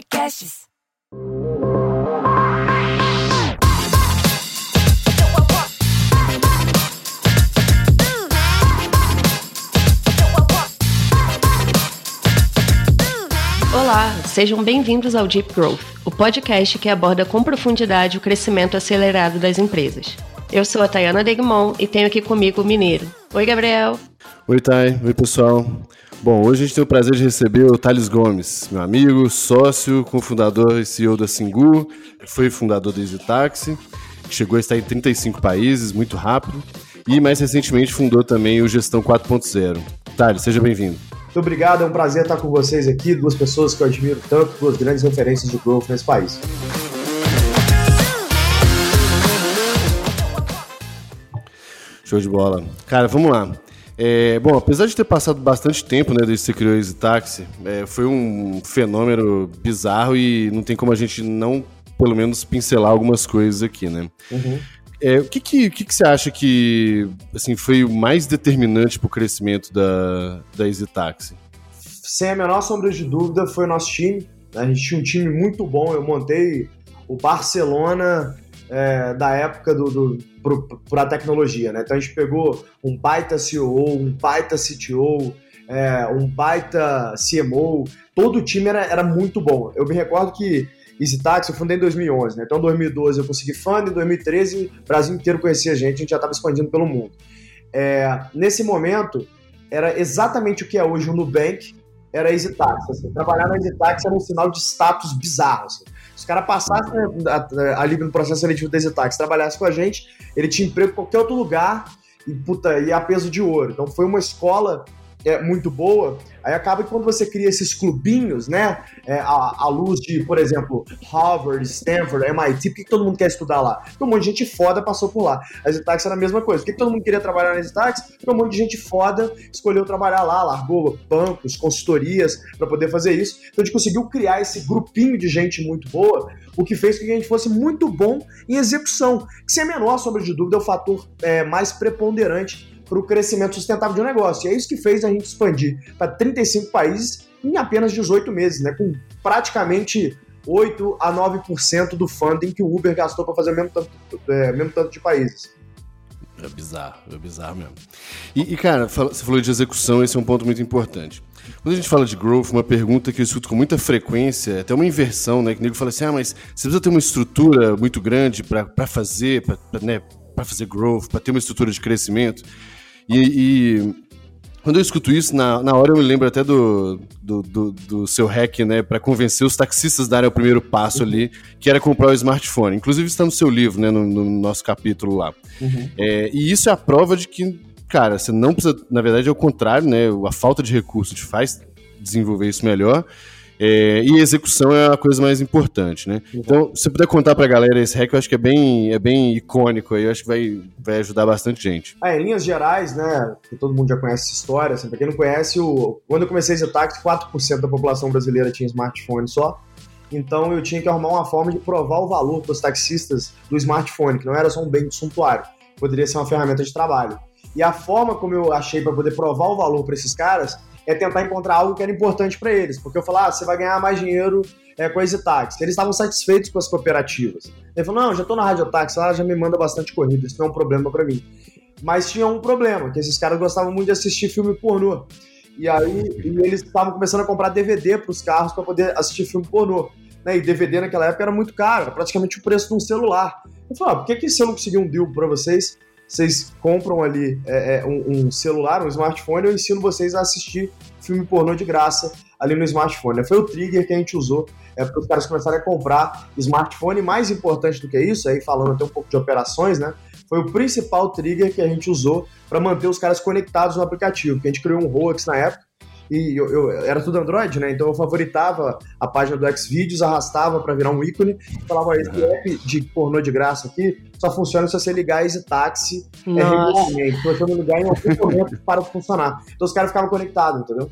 Podcasts. Olá, sejam bem-vindos ao Deep Growth, o podcast que aborda com profundidade o crescimento acelerado das empresas. Eu sou a Tayana Degmon e tenho aqui comigo o Mineiro. Oi, Gabriel. Oi, Thay. Oi, pessoal. Bom, hoje a gente tem o prazer de receber o Thales Gomes, meu amigo, sócio, cofundador e CEO da Singu, foi fundador da EasyTaxi, chegou a estar em 35 países, muito rápido, e mais recentemente fundou também o Gestão 4.0. Thales, seja bem-vindo. Muito obrigado, é um prazer estar com vocês aqui, duas pessoas que eu admiro tanto, duas grandes referências de growth nesse país. Show de bola. Cara, vamos lá. É, bom, apesar de ter passado bastante tempo, né, desde que você criou esse táxi, é, foi um fenômeno bizarro e não tem como a gente não, pelo menos, pincelar algumas coisas aqui, né? Uhum. É, o que, que, que, que, você acha que assim, foi o mais determinante para o crescimento da, da Easy Taxi? Sem a menor sombra de dúvida, foi o nosso time. A gente tinha um time muito bom. Eu montei o Barcelona é, da época do, do para a tecnologia, né? Então a gente pegou um baita CEO, um baita CTO, é, um baita CMO, todo o time era, era muito bom. Eu me recordo que Easy Taxi eu fundei em 2011, né? Então em 2012 eu consegui fund, em 2013 o Brasil inteiro conhecia a gente, a gente já estava expandindo pelo mundo. É, nesse momento, era exatamente o que é hoje o Nubank, era Easy. Assim, trabalhar na Easy Taxi era um sinal de status bizarro. Assim. Se o cara passasse ali no processo seletivo do Easy Taxi, trabalhasse com a gente, ele tinha emprego em qualquer outro lugar e, puta, ia a peso de ouro. Então foi uma escola é, muito boa Aí acaba que quando você cria esses clubinhos, né, é, à, à, luz de, por exemplo, Harvard, Stanford, MIT, por que, que, todo mundo quer estudar lá? Porque um monte de gente foda passou por lá. A Zetax era a mesma coisa. Por que, que todo mundo queria trabalhar na Zetax? Porque um monte de gente foda escolheu trabalhar lá, largou bancos, consultorias para poder fazer isso. Então a gente conseguiu criar esse grupinho de gente muito boa, o que fez com que a gente fosse muito bom em execução, que sem a menor sombra de dúvida é o fator é, mais preponderante para o crescimento sustentável de um negócio. E é isso que fez a gente expandir para 35 países em apenas 18 meses, né? Com praticamente 8 a 9% do funding que o Uber gastou para fazer o mesmo tanto, é, mesmo tanto de países. É bizarro, é bizarro mesmo. E, e, cara, você falou de execução, esse é um ponto muito importante. Quando a gente fala de growth, uma pergunta que eu escuto com muita frequência, é até uma inversão, né? Que o nego fala assim: ah, mas você precisa ter uma estrutura muito grande para fazer, para né, fazer growth, para ter uma estrutura de crescimento. E, e, quando eu escuto isso, na, na hora eu me lembro até do, do, do, do seu hack, né, para convencer os taxistas a darem o primeiro passo ali, que era comprar o smartphone. Inclusive está no seu livro, né, no, no nosso capítulo lá. Uhum. É, e isso é a prova de que, cara, você não precisa, na verdade é o contrário, né, a falta de recursos te faz desenvolver isso melhor. É, e execução é a coisa mais importante, né? Então, se você puder contar pra galera esse hack, eu acho que é bem, é bem icônico aí, eu acho que vai, vai ajudar bastante gente. Ah, em linhas gerais, né, que todo mundo já conhece essa história, assim, pra quem não conhece, o, quando eu comecei esse táxi, 4% da população brasileira tinha smartphone só, então eu tinha que arrumar uma forma de provar o valor para os taxistas do smartphone, que não era só um bem de suntuário, poderia ser uma ferramenta de trabalho. E a forma como eu achei para poder provar o valor para esses caras é tentar encontrar algo que era importante para eles. Porque eu falava, ah, você vai ganhar mais dinheiro é, com a EasyTax. Eles estavam satisfeitos com as cooperativas. Ele falou, não, já estou na Radiotax, lá já me manda bastante corrida, isso não é um problema para mim. Mas tinha um problema, que esses caras gostavam muito de assistir filme pornô. E aí e eles estavam começando a comprar DVD para os carros para poder assistir filme pornô. Né? E DVD naquela época era muito caro, era praticamente o preço de um celular. Eu falei, ah, por que, que se eu não conseguir um deal para vocês, vocês compram ali é, é, um, um, celular, um smartphone, eu ensino vocês a assistir filme pornô de graça ali no smartphone. Foi o trigger que a gente usou é, para os caras começarem a comprar smartphone. Mais importante do que isso, aí falando até um pouco de operações, né? Foi o principal trigger que a gente usou para manter os caras conectados no aplicativo. Que a gente criou um Roax na época e eu, eu, era tudo Android, né? Então eu favoritava a página do Xvideos, arrastava para virar um ícone, falava, esse app de pornô de graça aqui só funciona se você ligar esse táxi é, regularmente. Se você não ligar, em algum momento para de funcionar. Então os caras ficavam conectados, entendeu?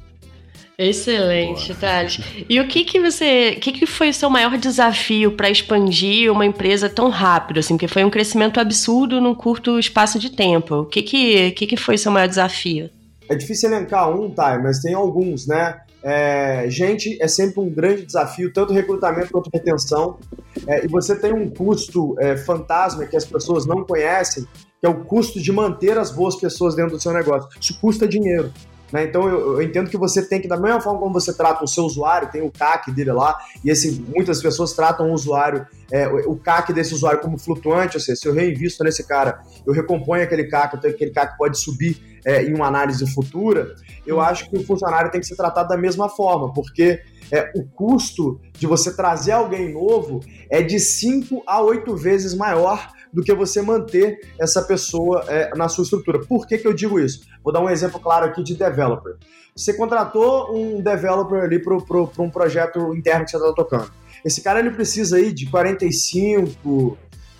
Excelente, Thales. E o que que você, o que que foi o seu maior desafio para expandir uma empresa tão rápido, assim, porque foi um crescimento absurdo num curto espaço de tempo. O que que, que que foi o seu maior desafio? É difícil elencar um, tá? Mas tem alguns, né? É, gente, é sempre um grande desafio, tanto recrutamento quanto retenção. É, e você tem um custo é, fantasma que as pessoas não conhecem, que é o custo de manter as boas pessoas dentro do seu negócio. Isso custa dinheiro. Né? Então eu, eu, entendo que você tem que, da mesma forma como você trata o seu usuário, tem o CAC dele lá, e esse, muitas pessoas tratam o usuário, é, o CAC desse usuário como flutuante, ou seja, se eu reinvisto nesse cara, eu recomponho aquele CAC, então aquele CAC pode subir é, em uma análise futura, eu acho que o funcionário tem que ser tratado da mesma forma, porque é, o custo de você trazer alguém novo é de 5 a 8 vezes maior do que você manter essa pessoa é, na sua estrutura. Por que, que eu digo isso? Vou dar um exemplo claro aqui de developer. Você contratou um developer ali para um projeto interno que você está tocando. Esse cara ele precisa aí de 45,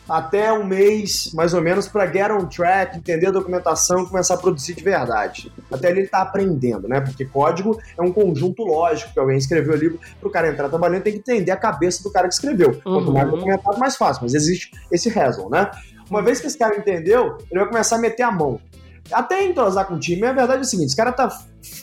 até um mês, mais ou menos, para get on track, entender a documentação e começar a produzir de verdade. Até ali ele está aprendendo, né? Porque código é um conjunto lógico que alguém escreveu ali para o cara entrar trabalhando, tem que entender a cabeça do cara que escreveu. Uhum. Quanto mais documentado, mais fácil, mas existe esse reason, né? Uma vez que esse cara entendeu, ele vai começar a meter a mão. Até entrosar com o time, a verdade é o seguinte: esse cara tá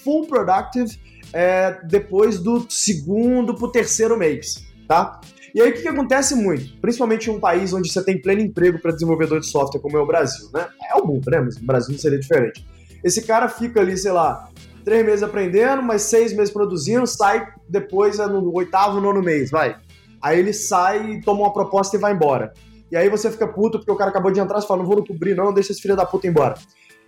full productive é, depois do segundo pro terceiro mês, tá? E aí o que, que acontece muito? Principalmente em um país onde você tem pleno emprego para desenvolvedor de software, como é o Brasil, né? É o mundo, né? Mas o Brasil não seria diferente. Esse cara fica ali, sei lá, três meses aprendendo, mais seis meses produzindo, sai depois é no oitavo, nono mês, vai. Aí ele sai, toma uma proposta e vai embora. E aí você fica puto porque o cara acabou de entrar e fala, não vou cobrir não, deixa esse filho da puta embora.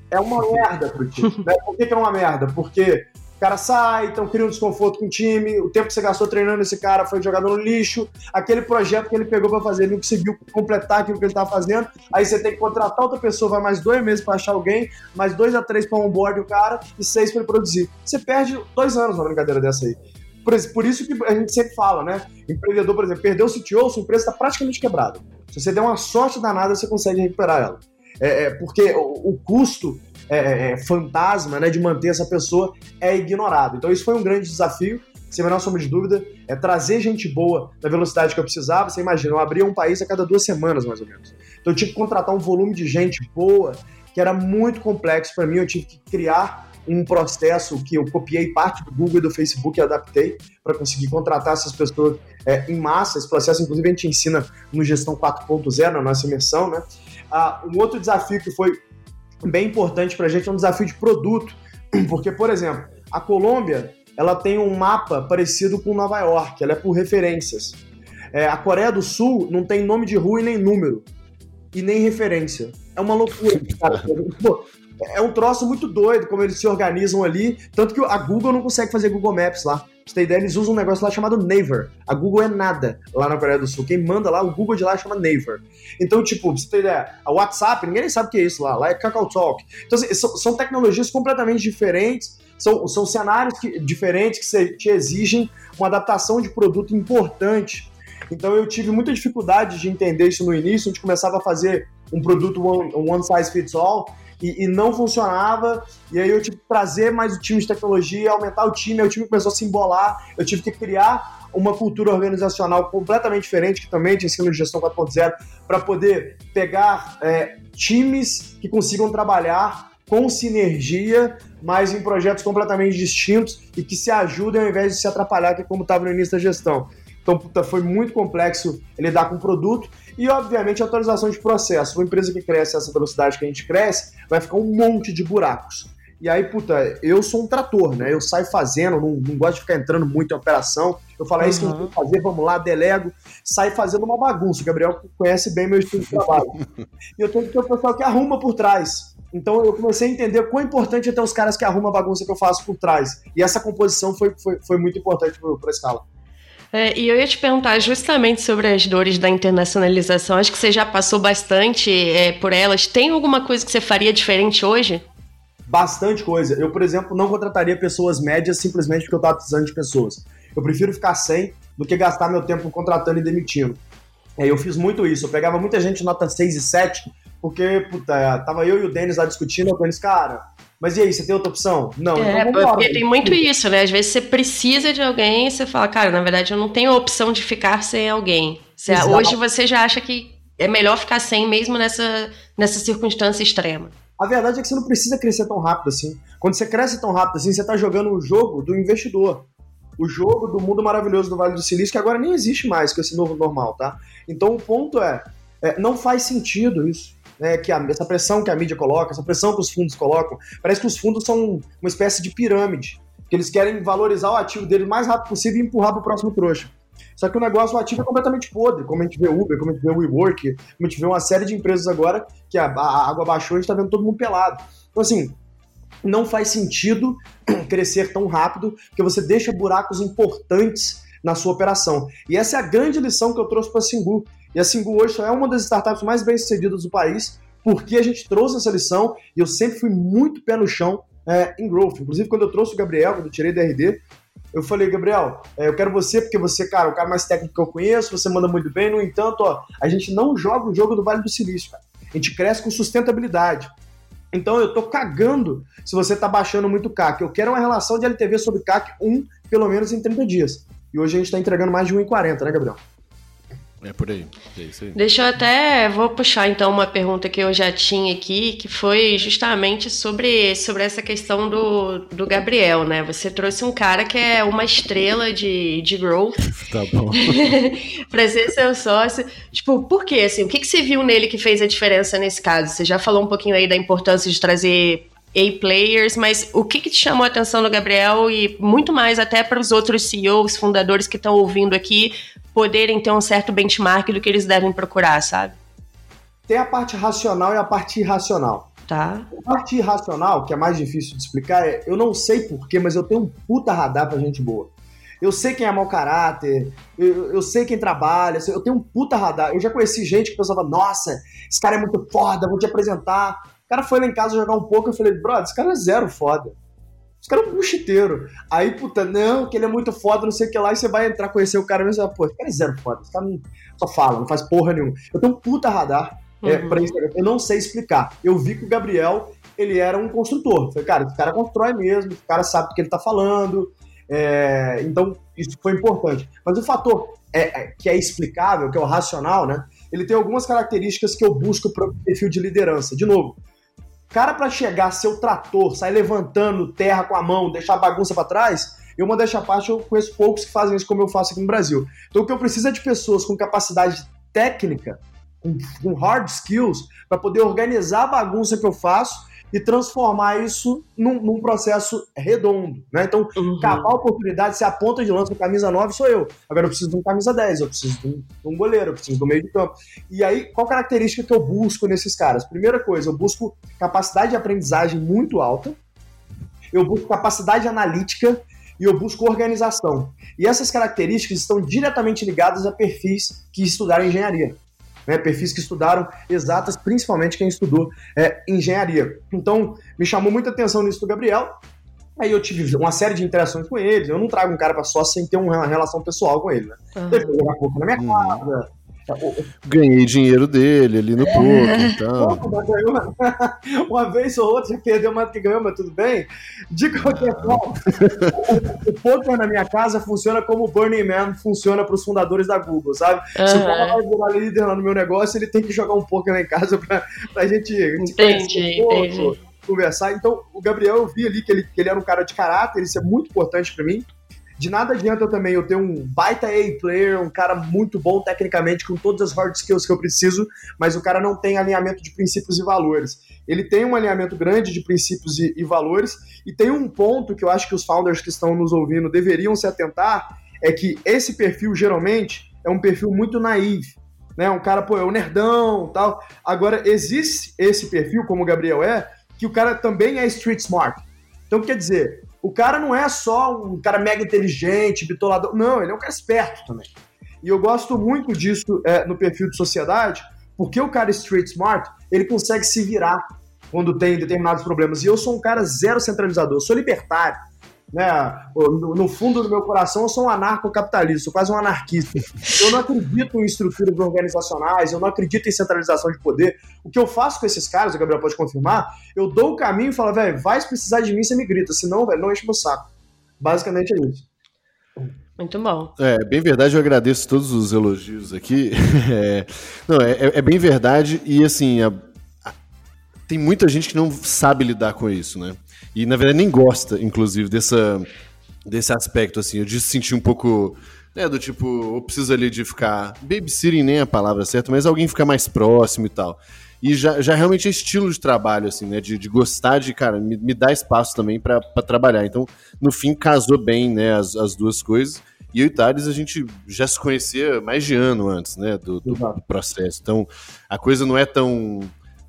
É uma merda pro time. Né? Por que, que é uma merda? Porque o cara sai, então cria um desconforto com o time, o tempo que você gastou treinando esse cara foi jogado no lixo, aquele projeto que ele pegou para fazer, ele não conseguiu completar aquilo que ele estava fazendo, aí você tem que contratar outra pessoa, vai mais dois meses para achar alguém, mais dois a três para onboard o cara e seis para ele produzir. Você perde dois anos numa brincadeira dessa aí. Por, por, isso que a gente sempre fala, né? Empreendedor, por exemplo, perdeu o CTO, sua empresa está praticamente quebrada. Se você der uma sorte danada, você consegue recuperar ela. É, é porque o, o custo é, é, é, fantasma né, de manter essa pessoa é ignorado. Então isso foi um grande desafio, sem a menor sombra de dúvida, é trazer gente boa na velocidade que eu precisava. Você imagina, eu abria um país a cada duas semanas, mais ou menos. Então eu tive que contratar um volume de gente boa que era muito complexo para mim. Eu tive que criar um processo que eu copiei parte do Google e do Facebook e adaptei para conseguir contratar essas pessoas é, em massa. Esse processo, inclusive, a gente ensina no Gestão 4.0, na nossa imersão, né? Ah, um outro desafio que foi bem importante para a gente é um desafio de produto, porque, por exemplo, a Colômbia ela tem um mapa parecido com Nova York, ela é por referências. É, a Coreia do Sul não tem nome de rua e nem número, e nem referência. É uma loucura, cara. Pô, é um troço muito doido como eles se organizam ali, tanto que a Google não consegue fazer Google Maps lá. Pra você ter ideia, eles usam um negócio lá chamado Naver. A Google é nada lá na Coreia do Sul. Quem manda lá, o Google de lá chama Naver. Então, tipo, pra você ter ideia, a WhatsApp, ninguém nem sabe o que é isso lá. Lá é Kakao Talk. Então, assim, são, são, tecnologias completamente diferentes, são, são cenários que, diferentes que te exigem uma adaptação de produto importante. Então, eu tive muita dificuldade de entender isso no início. A gente começava a fazer um produto one, one size fits all e, e, não funcionava. E aí eu tive que trazer mais o time de tecnologia, aumentar o time, aí o time começou a se embolar. Eu tive que criar uma cultura organizacional completamente diferente, que também te ensino de gestão 4.0, para poder pegar é, times que consigam trabalhar com sinergia, mas em projetos completamente distintos e que se ajudem ao invés de se atrapalhar, que é como estava no início da gestão. Então, puta, foi muito complexo lidar com o produto e, obviamente, a atualização de processo. Uma empresa que cresce essa velocidade que a gente cresce, vai ficar um monte de buracos. E aí, puta, eu sou um trator, né? Eu saio fazendo, não, não gosto de ficar entrando muito em operação. Eu falo, é isso que a gente tem que fazer, vamos lá, delego, sai fazendo uma bagunça. O Gabriel conhece bem meu estilo de trabalho. e eu tenho que ter o pessoal que arruma por trás. Então eu comecei a entender quão importante é ter os caras que arrumam a bagunça que eu faço por trás. E essa composição foi, foi, foi muito importante para a escala. É, e eu ia te perguntar justamente sobre as dores da internacionalização. Acho que você já passou bastante é, por elas. Tem alguma coisa que você faria diferente hoje? Bastante coisa. Eu, por exemplo, não contrataria pessoas médias simplesmente porque eu estava precisando de pessoas. Eu prefiro ficar sem do que gastar meu tempo contratando e demitindo. É, eu fiz muito isso. Eu pegava muita gente nota 6 e 7, porque, puta, tava eu e o Denis lá discutindo, eu falei, cara, mas e aí, você tem outra opção? Não, é, então porque tem muito isso, né? Às vezes você precisa de alguém e você fala, cara, na verdade eu não tenho a opção de ficar sem alguém. Você, hoje você já acha que é melhor ficar sem mesmo nessa, nessa circunstância extrema. A verdade é que você não precisa crescer tão rápido assim. Quando você cresce tão rápido assim, você está jogando o jogo do investidor. o jogo do mundo maravilhoso do Vale do Silício, que agora nem existe mais com esse novo normal, tá? Então o ponto é, é não faz sentido isso. Né, que a, essa pressão que a mídia coloca, essa pressão que os fundos colocam, parece que os fundos são uma espécie de pirâmide, que eles querem valorizar o ativo deles o mais rápido possível e empurrar para o próximo trouxa. Só que o negócio o ativo é completamente podre, como a gente vê Uber, como a gente vê WeWork, como a gente vê uma série de empresas agora que a, a água baixou e a gente está vendo todo mundo pelado. Então, assim, não faz sentido crescer tão rápido, porque você deixa buracos importantes na sua operação. E essa é a grande lição que eu trouxe para a Singu. E a Singu hoje é uma das startups mais bem sucedidas do país, porque a gente trouxe essa lição e eu sempre fui muito pé no chão é, em growth. Inclusive, quando eu trouxe o Gabriel, quando eu tirei da RD, eu falei, Gabriel, é, eu quero você porque você, cara, o cara mais técnico que eu conheço, você manda muito bem. No entanto, ó, a gente não joga o jogo do Vale do Silício, cara. A gente cresce com sustentabilidade. Então eu tô cagando se você tá baixando muito CAC. Eu quero uma relação de LTV sobre CAC 1, pelo menos em 30 dias. E hoje a gente tá entregando mais de 1,40, né, Gabriel? É por aí. É isso aí. Deixa eu até. Vou puxar então uma pergunta que eu já tinha aqui, que foi justamente sobre, sobre essa questão do, do Gabriel, né? Você trouxe um cara que é uma estrela de, de growth. tá bom. pra ser seu sócio. Tipo, por quê? Assim, o que, que você viu nele que fez a diferença nesse caso? Você já falou um pouquinho aí da importância de trazer A-players, mas o que, que te chamou a atenção do Gabriel e muito mais até para os outros CEOs, fundadores que estão ouvindo aqui, poderem ter um certo benchmark do que eles devem procurar, sabe? Tem a parte racional e a parte irracional. Tá. A parte irracional, que é mais difícil de explicar, é eu não sei porquê, mas eu tenho um puta radar pra gente boa. Eu sei quem é mau caráter, eu, eu, sei quem trabalha, eu tenho um puta radar. Eu já conheci gente que pensava, nossa, esse cara é muito foda, vou te apresentar. O cara foi lá em casa jogar um pouco, eu falei, brother, esse cara é zero foda. Os caras é um buchiteiro. Aí, puta, não, que ele é muito foda, não sei o que lá, e você vai entrar, conhecer o cara mesmo e pô, esse cara é zero foda. Esse cara não, só fala, não faz porra nenhuma. Eu tenho um puta radar é, uhum. é, pra Instagram. Eu não sei explicar. Eu vi que o Gabriel, ele era um construtor. Eu falei, cara, esse cara constrói mesmo, esse cara sabe do que ele tá falando. É, então, isso foi importante. Mas o fator é, é, que é explicável, que é o racional, né? Ele tem algumas características que eu busco para o perfil de liderança. De novo, Cara, para chegar, seu trator, sair levantando terra com a mão, deixar a bagunça para trás, eu, uma dessa parte, eu conheço poucos que fazem isso como eu faço aqui no Brasil. Então, o que eu preciso é de pessoas com capacidade técnica, com, com hard skills, para poder organizar a bagunça que eu faço e transformar isso num, num processo redondo. Né? Então, uhum. a oportunidade, se a ponta de lança do camisa 9 sou eu. Agora eu preciso de um camisa 10, eu preciso de um, de um goleiro, eu preciso do meio de campo. E aí, qual característica que eu busco nesses caras? Primeira coisa, eu busco capacidade de aprendizagem muito alta, eu busco capacidade analítica e eu busco organização. E essas características estão diretamente ligadas a perfis que estudaram engenharia né, perfis que estudaram exatas, principalmente quem estudou é, engenharia. Então, me chamou muita atenção nisso do Gabriel. Aí eu tive uma série de interações com eles. Eu não trago um cara para só sem ter uma relação pessoal com ele, né? Uhum. Ele foi jogar pouco na minha uhum. casa, Ganhei dinheiro dele ali no é. poker então. Uma vez ou outra já perdeu mais do que ganhou, mas tudo bem. De qualquer ah. forma, o, poker na minha casa funciona como o Burning Man funciona para os fundadores da Google, sabe? Uhum. Se o cara vai virar líder lá no meu negócio, ele tem que jogar um poker lá em casa para a gente, um entendi. conversar. Então, o Gabriel, eu vi ali que ele, que ele era um cara de caráter, isso é muito importante para mim. De nada adianta também eu ter um baita A-player, um cara muito bom tecnicamente, com todas as hard skills que eu preciso, mas o cara não tem alinhamento de princípios e valores. Ele tem um alinhamento grande de princípios e, e valores, e tem um ponto que eu acho que os founders que estão nos ouvindo deveriam se atentar, é que esse perfil geralmente é um perfil muito naive. Né, um cara, pô, é um nerdão tal. Agora, existe esse perfil, como o Gabriel é, que o cara também é street smart. Então, quer dizer, o cara não é só um cara mega inteligente, bitolador. Não, ele é um cara esperto também. E eu gosto muito disso é, no perfil de sociedade, porque o cara street smart, ele consegue se virar quando tem determinados problemas. E eu sou um cara zero centralizador, sou libertário né? No fundo do meu coração, eu sou um anarcocapitalista, sou quase um anarquista. Eu não acredito em estruturas organizacionais, eu não acredito em centralização de poder. O que eu faço com esses caras, o Gabriel pode confirmar, eu dou o caminho e falo, velho, vai precisar de mim, você me grita, senão, velho, não enche meu saco. Basicamente é isso. Muito bom. É, bem verdade, eu agradeço todos os elogios aqui. É, não, é, é, bem verdade, e assim, a, a, tem muita gente que não sabe lidar com isso, né? E na verdade nem gosta, inclusive, dessa desse aspecto, assim, de se sentir um pouco. Né, do tipo, eu preciso ali de ficar. Babysitting nem é a palavra certa, mas alguém ficar mais próximo e tal. E já, já realmente é estilo de trabalho, assim, né? De, de gostar de, cara, me, me dá espaço também para trabalhar. Então, no fim, casou bem, né, as, as duas coisas. E eu e Thales, a gente já se conhecia mais de ano antes, né, do, do processo. Então, a coisa não é tão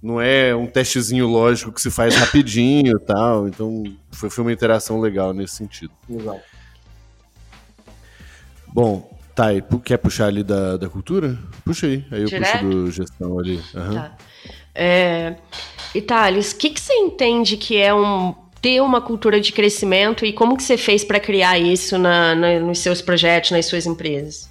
não é um testezinho lógico que se faz rapidinho e tal. Então foi, foi uma interação legal nesse sentido. Exato. Bom, tá, e quer puxar ali da, da cultura? Puxa aí, aí eu Direto? puxo do gestão ali. Uhum. Tá. É, e Thales, o que, que você entende que é um ter uma cultura de crescimento e como que você fez para criar isso na, na, nos seus projetos, nas suas empresas?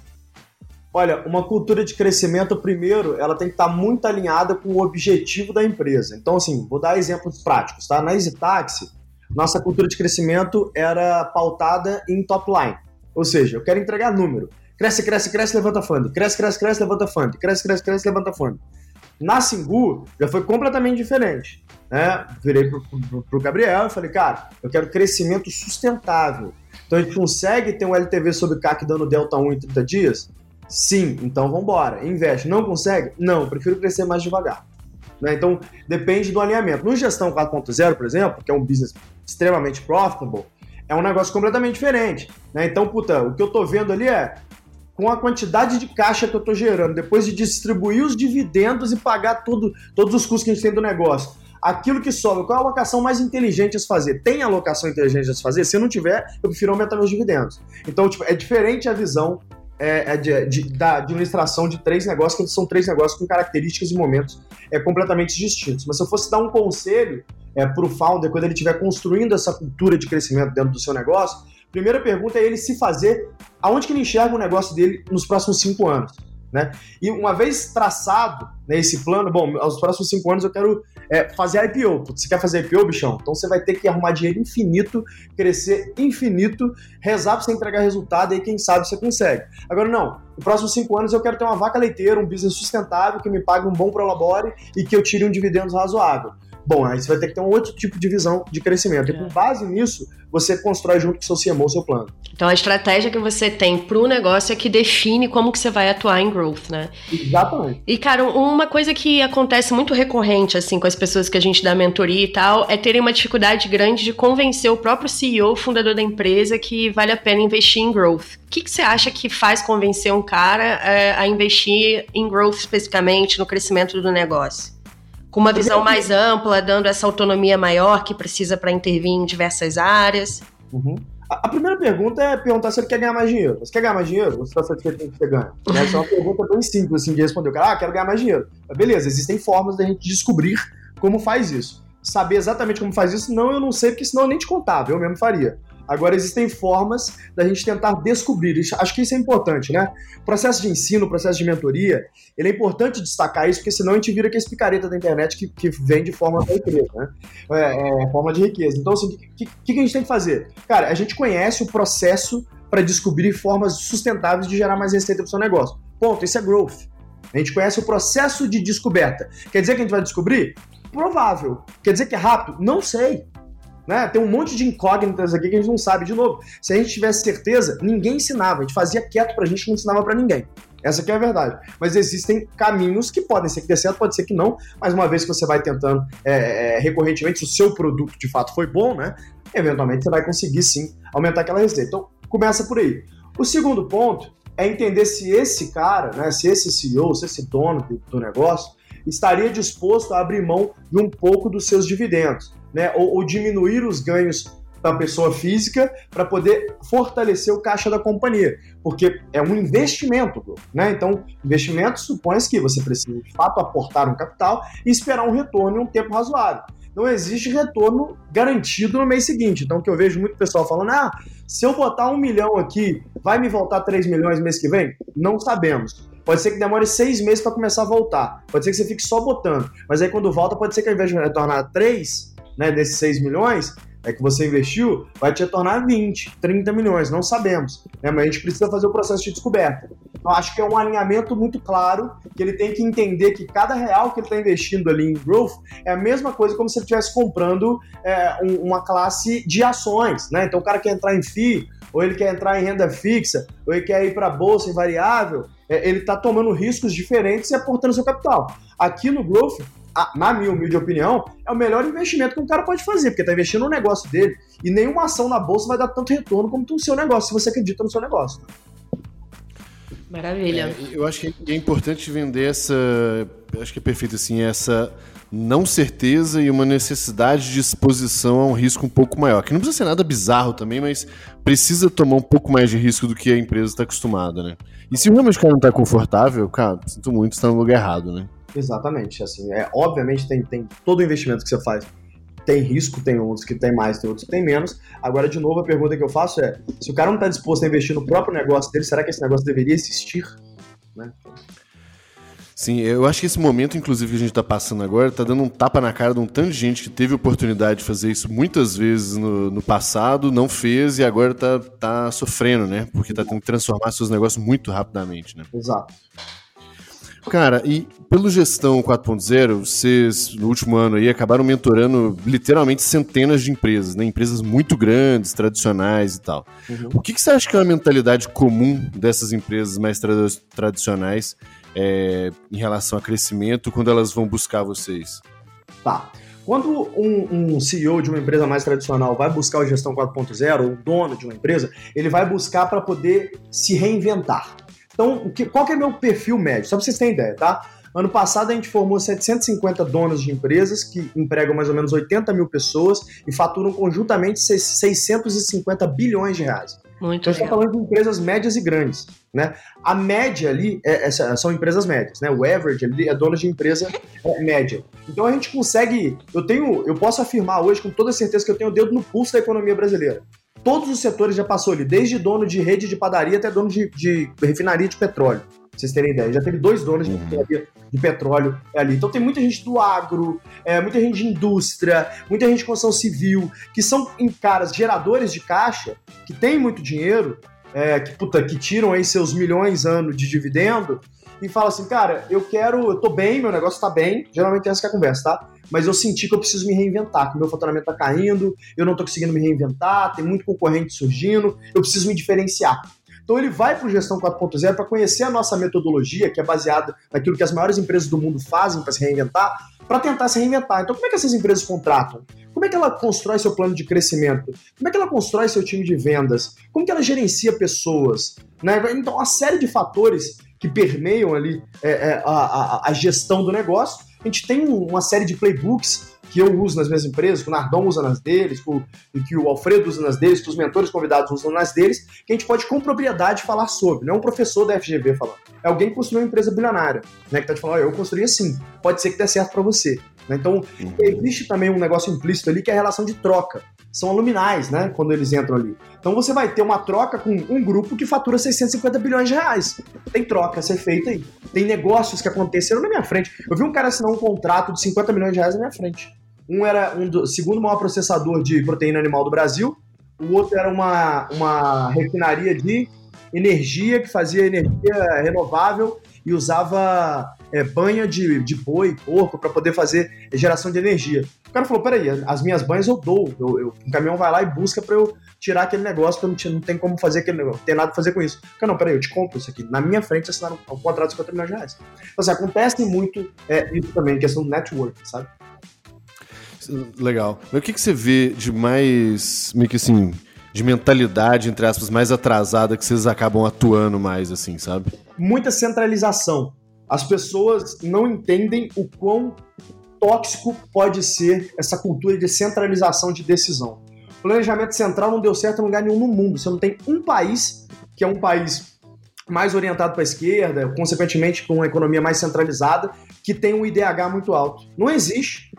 Olha, uma cultura de crescimento, primeiro, ela tem que estar muito alinhada com o objetivo da empresa. Então, assim, vou dar exemplos práticos, tá? Na EasyTaxi, nossa cultura de crescimento era pautada em top line. Ou seja, eu quero entregar número. Cresce, cresce, cresce, levanta fundo. Cresce, cresce, cresce, levanta fundo. Cresce, cresce, cresce, levanta fundo. Na Singu, já foi completamente diferente. Né? Virei pro, pro, pro Gabriel e falei, cara, eu quero crescimento sustentável. Então a gente consegue ter um LTV sobre CAC dando delta 1 em 30 dias? Sim, então vamos embora. Investe. Não consegue? Não, prefiro crescer mais devagar. Né? Então, depende do alinhamento. No Gestão 4.0, por exemplo, que é um business extremamente profitable, é um negócio completamente diferente. Né? Então, puta, o que eu tô vendo ali é com a quantidade de caixa que eu estou gerando, depois de distribuir os dividendos e pagar tudo, todos os custos que a gente tem do negócio, aquilo que sobra, qual é a alocação mais inteligente a se fazer? Tem alocação inteligente a se fazer? Se não tiver, eu prefiro aumentar meus dividendos. Então, tipo, é diferente a visão é, é de, de, da administração de três negócios, que são três negócios com características e momentos é, completamente distintos. Mas se eu fosse dar um conselho é, para o founder, quando ele estiver construindo essa cultura de crescimento dentro do seu negócio, primeira pergunta é ele se fazer aonde que ele enxerga o negócio dele nos próximos cinco anos. Né? E uma vez traçado né, esse plano, bom, aos próximos cinco anos eu quero é, fazer IPO. Você quer fazer IPO, bichão? Então você vai ter que arrumar dinheiro infinito, crescer infinito, rezar para você entregar resultado e quem sabe você consegue. Agora, não. Nos próximos cinco anos eu quero ter uma vaca leiteira, um business sustentável, que me pague um bom prolabore e que eu tire um dividendo razoável. Bom, aí você vai ter que ter um outro tipo de visão de crescimento. E com base nisso, você constrói junto com o seu CMO o seu plano. Então a estratégia que você tem para o negócio é que define como que você vai atuar em growth, né? Exatamente. E, cara, uma coisa que acontece muito recorrente, assim, com as pessoas que a gente dá mentoria e tal, é terem uma dificuldade grande de convencer o próprio CEO, fundador da empresa, que vale a pena investir em growth. O que, que você acha que faz convencer um cara é, a investir em growth especificamente, no crescimento do negócio? Com uma visão mais ampla, dando essa autonomia maior que precisa para intervir em diversas áreas? Uhum. A, a, primeira pergunta é perguntar se ele quer ganhar mais dinheiro. Você quer ganhar mais dinheiro? Você está satisfeito com o que você ganha? Essa é uma pergunta bem simples assim, de responder. O cara, ah, quero ganhar mais dinheiro. Mas beleza, existem formas da gente descobrir como faz isso. Saber exatamente como faz isso, não, eu não sei, porque senão eu nem te contava, eu mesmo faria. Agora, existem formas da gente tentar descobrir. Acho que isso é importante, né? O processo de ensino, o processo de mentoria, ele é importante destacar isso, porque senão a gente vira aquele picareta da internet que, que vem de forma da empresa, né? É, é, forma de riqueza. Então, assim, o que, que, que a gente tem que fazer? Cara, a gente conhece o processo para descobrir formas sustentáveis de gerar mais receita para o seu negócio. Ponto. Isso é growth. A gente conhece o processo de descoberta. Quer dizer que a gente vai descobrir? Provável. Quer dizer que é rápido? Não sei. Né? Tem um monte de incógnitas aqui que a gente não sabe. De novo, se a gente tivesse certeza, ninguém ensinava. A gente fazia quieto pra gente, não ensinava para ninguém. Essa aqui é a verdade. Mas existem caminhos que podem ser que dê certo, pode ser que não. Mas uma vez que você vai tentando é, é, recorrentemente, se o seu produto de fato foi bom, né? Eventualmente você vai conseguir sim aumentar aquela receita. Então, começa por aí. O segundo ponto é entender se esse cara, né, se esse CEO, se esse dono do, do negócio, estaria disposto a abrir mão de um pouco dos seus dividendos né, ou, ou diminuir os ganhos da pessoa física para poder fortalecer o caixa da companhia, porque é um investimento, né? Então, investimento supõe que você precisa de fato aportar um capital e esperar um retorno em um tempo razoável. Não existe retorno garantido no mês seguinte. Então, o que eu vejo muito pessoal falando: ah, se eu botar um milhão aqui, vai me voltar 3 milhões mês que vem? Não sabemos. Pode ser que demore seis meses para começar a voltar. Pode ser que você fique só botando. Mas aí quando volta, pode ser que ao invés de retornar 3, né, desses 6 milhões é que você investiu, vai te retornar 20, 30 milhões, não sabemos. Né, mas a gente precisa fazer o processo de descoberta. Então, acho que é um alinhamento muito claro que ele tem que entender que cada real que ele está investindo ali em growth é a mesma coisa como se ele estivesse comprando é, um, uma classe de ações, né? Então, o cara quer entrar em FII, ou ele quer entrar em renda fixa, ou ele quer ir para a bolsa em variável, é, ele está tomando riscos diferentes e aportando seu capital. Aqui no growth, na minha humilde opinião, é o melhor investimento que um cara pode fazer, porque está investindo no negócio dele e nenhuma ação na bolsa vai dar tanto retorno como o seu negócio, se você acredita no seu negócio. Maravilha. É, eu acho que é importante vender essa. Acho que é perfeito assim, essa não certeza e uma necessidade de exposição a um risco um pouco maior. Que não precisa ser nada bizarro também, mas precisa tomar um pouco mais de risco do que a empresa está acostumada, né? E se realmente o cara não está confortável, cara, sinto muito, está no lugar errado, né? Exatamente. Assim, é, obviamente tem, tem todo o investimento que você faz tem risco, tem outros que tem mais, tem outros que tem menos. Agora, de novo, a pergunta que eu faço é: se o cara não está disposto a investir no próprio negócio dele, será que esse negócio deveria existir? Né? Sim, eu acho que esse momento, inclusive, que a gente está passando agora, está dando um tapa na cara de um tanto de gente que teve oportunidade de fazer isso muitas vezes no, no passado, não fez e agora está tá sofrendo, né? Porque está tendo que transformar seus negócios muito rapidamente, né? Exato. Cara, e pelo Gestão 4.0, vocês, no último ano aí, acabaram mentorando literalmente centenas de empresas, né? Empresas muito grandes, tradicionais e tal. Uhum. O que, que, você acha que é uma mentalidade comum dessas empresas mais tra tradicionais é, em relação a crescimento quando elas vão buscar vocês? Tá. Quando um, um, CEO de uma empresa mais tradicional vai buscar o Gestão 4.0, ou o dono de uma empresa, ele vai buscar para poder se reinventar. Então, qual que é meu perfil médio? Só para vocês terem ideia, tá? Ano passado a gente formou 750 donos de empresas que empregam mais ou menos 80 mil pessoas e faturam conjuntamente 650 bilhões de reais. Muito então, a gente está falando de empresas médias e grandes. Né? A média ali é, é, são empresas médias, né? O average ali é dono de empresa é, média. Então a gente consegue. Eu tenho, eu posso afirmar hoje com toda certeza que eu tenho o dedo no pulso da economia brasileira. Todos os setores já passou ali, desde dono de rede de padaria até dono de, de refinaria de petróleo. Pra vocês terem ideia, já teve dois donos de, uhum. de petróleo ali. Então tem muita gente do agro, é, muita gente de indústria, muita gente de construção civil, que são em caras geradores de caixa, que tem muito dinheiro, é, que, puta, que tiram aí seus milhões ano de dividendo e fala assim, cara, eu quero, eu tô bem, meu negócio tá bem, geralmente essa que é a conversa, tá? Mas eu senti que eu preciso me reinventar, que o meu faturamento tá caindo, eu não tô conseguindo me reinventar, tem muito concorrente surgindo, eu preciso me diferenciar. Então ele vai para Gestão 4.0 para conhecer a nossa metodologia, que é baseada naquilo que as maiores empresas do mundo fazem para se reinventar, para tentar se reinventar. Então como é que essas empresas contratam? Como é que ela constrói seu plano de crescimento? Como é que ela constrói seu time de vendas? Como que ela gerencia pessoas? Né? Então, uma série de fatores que permeiam ali é, é, a, a, a, gestão do negócio. A gente tem uma série de playbooks que eu uso nas minhas empresas, que o Nardon usa nas deles, que, que o Alfredo usa nas deles, que os mentores convidados usam nas deles, que a gente pode com propriedade falar sobre. Não é um professor da FGV falando. É alguém que construiu uma empresa bilionária, né? Que tá te falando, oh, eu construí assim, pode ser que dê certo para você. Né? Então, uhum. existe também um negócio implícito ali que é a relação de troca. São aluminais, né? Quando eles entram ali. Então você vai ter uma troca com um grupo que fatura 650 bilhões de reais. Tem troca a ser feita aí. Tem negócios que aconteceram na minha frente. Eu vi um cara assinar um contrato de 50 milhões de reais na minha frente. Um era um do segundo maior processador de proteína animal do Brasil, o outro era uma, uma refinaria de energia que fazia energia renovável e usava é, banha de, de boi, porco, para poder fazer geração de energia. O cara falou: peraí, as minhas banhas eu dou. Eu, eu, um caminhão vai lá e busca para eu tirar aquele negócio, porque eu não, não tem como fazer aquele negócio, não tem nada pra fazer com isso. Cara, não, peraí, eu te compro isso aqui. Na minha frente assinaram um contrato de 50 milhões de reais. Então, assim, acontece muito é, isso também, questão do network, sabe? Legal. Mas o que, que você vê de mais, meio que assim, de mentalidade, entre aspas, mais atrasada que vocês acabam atuando mais, assim, sabe? Muita centralização. As pessoas não entendem o quão tóxico pode ser essa cultura de centralização de decisão. O planejamento central não deu certo em lugar nenhum no mundo. Você não tem um país que é um país mais orientado para a esquerda, consequentemente com uma economia mais centralizada, que tem um IDH muito alto. Não existe.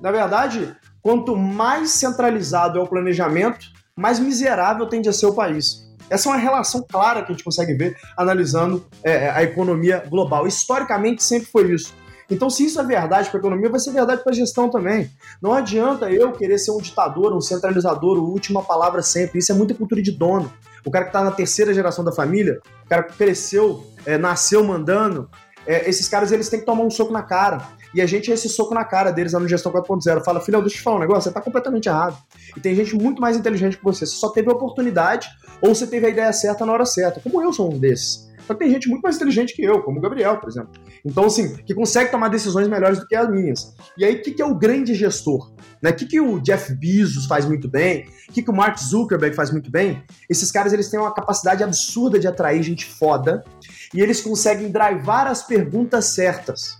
Na verdade, quanto mais centralizado é o planejamento, mais miserável tende a ser o país. Essa é uma relação clara que a gente consegue ver analisando é, a economia global. Historicamente sempre foi isso. Então, se isso é verdade para a economia, vai ser verdade para a gestão também. Não adianta eu querer ser um ditador, um centralizador, o última palavra sempre. Isso é muita cultura de dono. o cara que está na terceira geração da família, o cara que cresceu, é, nasceu mandando, é, esses caras eles têm que tomar um soco na cara. E a gente é esse soco na cara deles lá no Gestão 4.0. Fala, filhão, deixa eu te falar um negócio, você tá completamente errado. E tem gente muito mais inteligente que você. Você só teve a oportunidade ou você teve a ideia certa na hora certa. Como eu sou um desses. Só que tem gente muito mais inteligente que eu, como o Gabriel, por exemplo. Então, assim, que consegue tomar decisões melhores do que as minhas. E aí, o que, que é o grande gestor? Né? O que, que o Jeff Bezos faz muito bem? O que, que o Mark Zuckerberg faz muito bem? Esses caras, eles têm uma capacidade absurda de atrair gente foda e eles conseguem drivar as perguntas certas.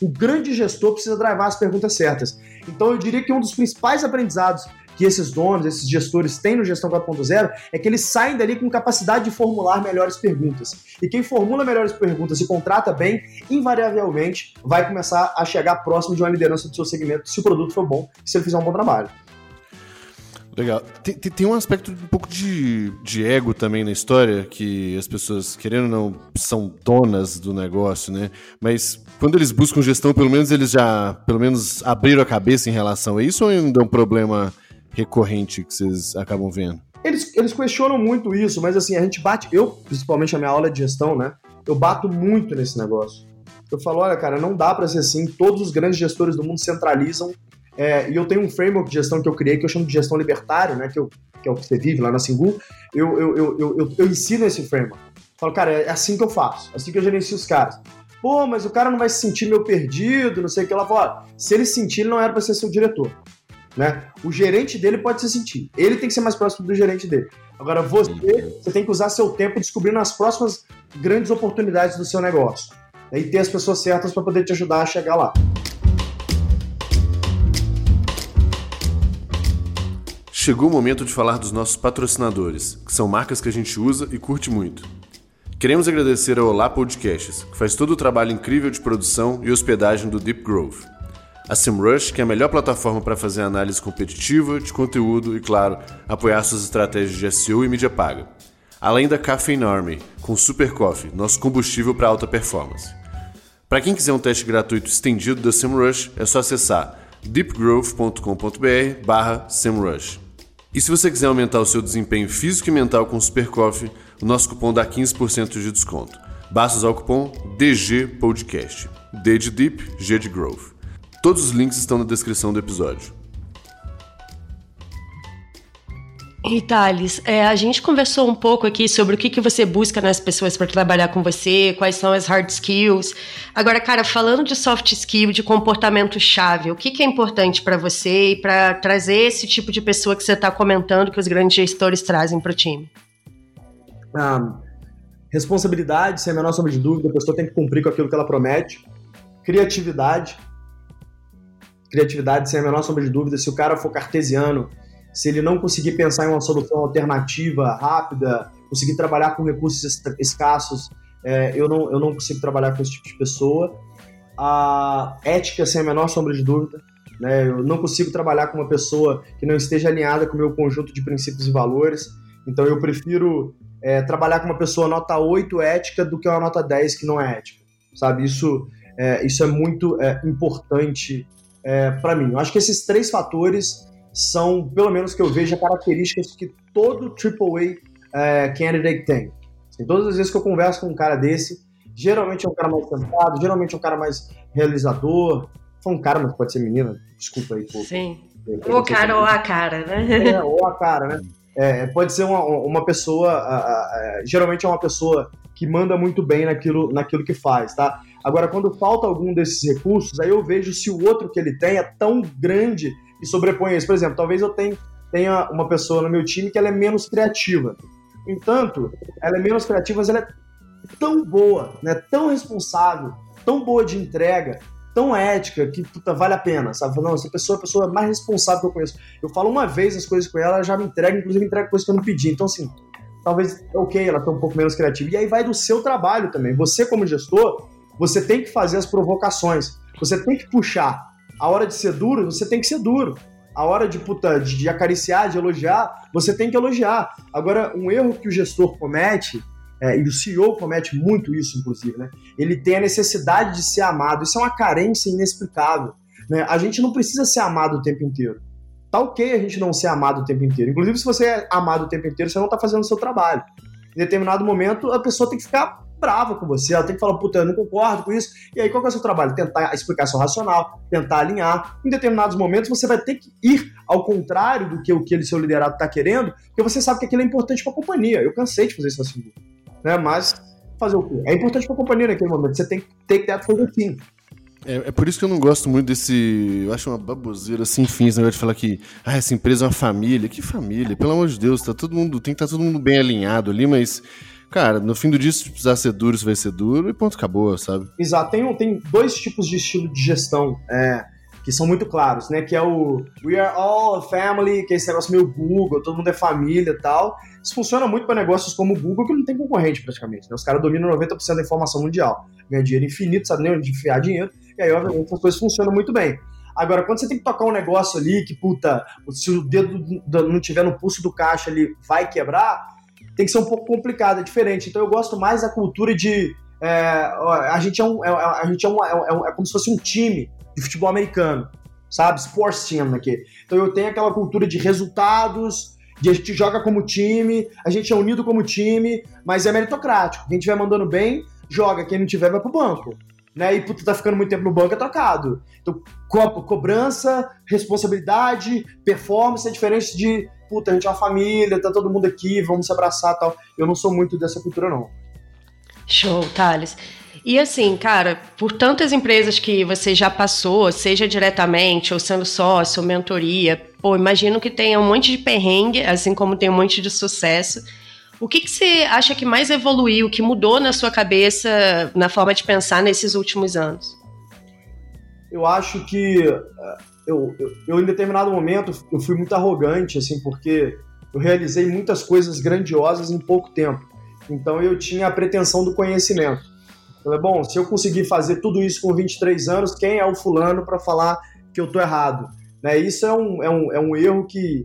O grande gestor precisa drivar as perguntas certas. Então, eu diria que um dos principais aprendizados que esses donos, esses gestores têm no Gestão 4.0 é que eles saem dali com capacidade de formular melhores perguntas. E quem formula melhores perguntas e contrata bem, invariavelmente vai começar a chegar próximo de uma liderança do seu segmento se o produto for bom se ele fizer um bom trabalho. Legal. Tem, tem, um aspecto um pouco de, de ego também na história, que as pessoas, querendo ou não, são donas do negócio, né? Mas quando eles buscam gestão, pelo menos eles já, pelo menos, abriram a cabeça em relação a isso ou ainda é um problema recorrente que vocês acabam vendo? Eles, eles questionam muito isso, mas assim, a gente bate, eu, principalmente a minha aula de gestão, né? Eu bato muito nesse negócio. Eu falo, olha, cara, não dá para ser assim, todos os grandes gestores do mundo centralizam. É, e eu tenho um framework de gestão que eu criei, que eu chamo de gestão libertário, né? Que, eu, que é o que você vive lá na Singu. Eu, eu, eu, eu, eu, eu ensino esse framework. Falo, cara, é assim que eu faço, é assim que eu gerencio os caras. Pô, mas o cara não vai se sentir meio perdido, não sei o que. Ela fala, se ele sentir, ele não era para ser seu diretor. Né? O gerente dele pode se sentir. Ele tem que ser mais próximo do gerente dele. Agora, você, você tem que usar seu tempo descobrindo as próximas grandes oportunidades do seu negócio. Né? E ter as pessoas certas para poder te ajudar a chegar lá. Chegou o momento de falar dos nossos patrocinadores, que são marcas que a gente usa e curte muito. Queremos agradecer ao Olá Podcasts, que faz todo o trabalho incrível de produção e hospedagem do Deep Grove. A SEMrush, que é a melhor plataforma para fazer análise competitiva, de conteúdo e, claro, apoiar suas estratégias de SEO e mídia paga. Além da Caffeine Army, com Super Coffee, nosso combustível para alta performance. Para quem quiser um teste gratuito estendido da SEMrush, é só acessar deepgrowth.com.br barra. E se você quiser aumentar o seu desempenho físico e mental com Super Coffee, o nosso cupom dá 15% de desconto. Basta usar o cupom DG Podcast. D de Deep, G de Growth. Todos os links estão na descrição do episódio. E Thales, é, a gente conversou um pouco aqui sobre o que, que você busca nas pessoas para trabalhar com você, quais são as hard skills. Agora, cara, falando de soft skill, de comportamento-chave, o que, que é importante para você e para trazer esse tipo de pessoa que você está comentando que os grandes gestores trazem para o time? Ah, responsabilidade, sem a menor sombra de dúvida, a pessoa tem que cumprir com aquilo que ela promete. Criatividade, criatividade, sem a menor sombra de dúvida. Se o cara for cartesiano, se ele não conseguir pensar em uma solução alternativa, rápida, conseguir trabalhar com recursos escassos, é, eu, não, eu não consigo trabalhar com esse tipo de pessoa. A ética, sem a menor sombra de dúvida. Né? Eu não consigo trabalhar com uma pessoa que não esteja alinhada com o meu conjunto de princípios e valores. Então eu prefiro é, trabalhar com uma pessoa nota 8 ética do que uma nota 10 que não é ética. Sabe? Isso é, isso é muito é, importante é, para mim. Eu acho que esses três fatores são, pelo menos que eu vejo, características que todo AAA é, candidate tem. Assim, todas as vezes que eu converso com um cara desse, geralmente é um cara mais sentado, geralmente é um cara mais realizador. Foi um cara, mas pode ser menina, desculpa aí. Sim. O cara ou a cara, né? É, ou a cara, né? É, pode ser uma, uma pessoa, a, a, a, geralmente é uma pessoa que manda muito bem naquilo, naquilo que faz, tá? Agora, quando falta algum desses recursos, aí eu vejo se o outro que ele tem é tão grande e sobrepõe isso. Por exemplo, talvez eu tenha, tenha uma pessoa no meu time que ela é menos criativa. No entanto, ela é menos criativa, mas ela é tão boa, né? tão responsável, tão boa de entrega, tão ética que puta, vale a pena, sabe? Não, essa pessoa é a pessoa mais responsável que eu conheço. Eu falo uma vez as coisas com ela, ela já me entrega, inclusive entrega coisas que eu não pedi. Então, assim, talvez, ok, ela tá um pouco menos criativa. E aí vai do seu trabalho também. Você, como gestor, você tem que fazer as provocações. Você tem que puxar. A hora de ser duro, você tem que ser duro. A hora de, puta, de acariciar, de elogiar, você tem que elogiar. Agora, um erro que o gestor comete, é, e o CEO comete muito isso, inclusive, né? Ele tem a necessidade de ser amado. Isso é uma carência inexplicável. Né? A gente não precisa ser amado o tempo inteiro. tá ok a gente não ser amado o tempo inteiro. Inclusive, se você é amado o tempo inteiro, você não tá fazendo o seu trabalho. Em determinado momento, a pessoa tem que ficar brava com você, ela tem que falar, puta, eu não concordo com isso. E aí, qual que é o seu trabalho? Tentar explicar seu racional, tentar alinhar. Em determinados momentos, você vai ter que ir ao contrário do que o que seu liderado está querendo, porque você sabe que aquilo é importante para a companhia. Eu cansei de fazer isso assim, né? Mas fazer o quê? É importante para a companhia naquele momento. Você tem que ter que fazer assim. É, é, por isso que eu não gosto muito desse. Eu acho uma baboseira sem fins, esse negócio de falar que ah, essa empresa é uma família. Que família? Pelo amor de Deus, tá todo mundo, tem que estar tá todo mundo bem alinhado ali, mas cara, no fim do dia, se precisar ser duro, você vai ser duro e ponto, acabou, sabe? Exato. Tem, tem dois tipos de estilo de gestão é, que são muito claros, né? Que é o We are all a family, que é esse negócio meio Google, todo mundo é família e tal. Isso funciona muito para negócios como o Google, que não tem concorrente praticamente. Né? Os caras dominam 90% da informação mundial. Ganha dinheiro infinito, sabe nem onde enfiar dinheiro. E aí, obviamente, as coisas funcionam muito bem. Agora, quando você tem que tocar um negócio ali que, puta, se o dedo não tiver no pulso do caixa ali, vai quebrar, tem que ser um pouco complicado, é diferente. Então eu gosto mais da cultura de. É, a gente, é, um, é, a gente é, um, é, um, é, como se fosse um time de futebol americano, sabe? Sports team aqui. Então eu tenho aquela cultura de resultados, de a gente joga como time, a gente é unido como time, mas é meritocrático. Quem estiver mandando bem, joga. Quem não tiver, vai pro banco. Né? E puta, tá ficando muito tempo no banco, é trocado. Então, co cobrança, responsabilidade, performance é diferente de puta, a gente é uma família, tá todo mundo aqui, vamos se abraçar tal. Eu não sou muito dessa cultura, não. Show, Thales. E assim, cara, por tantas empresas que você já passou, seja diretamente ou sendo sócio, ou mentoria, pô, imagino que tenha um monte de perrengue, assim como tem um monte de sucesso. O que, que você acha que mais evoluiu, que mudou na sua cabeça, na forma de pensar nesses últimos anos? Eu acho que eu, eu, eu, em determinado momento, eu fui muito arrogante, assim, porque eu realizei muitas coisas grandiosas em pouco tempo. Então eu tinha a pretensão do conhecimento. Eu falei, bom, se eu conseguir fazer tudo isso com 23 anos, quem é o fulano para falar que eu tô errado? Né? Isso é um, é, um, é um erro que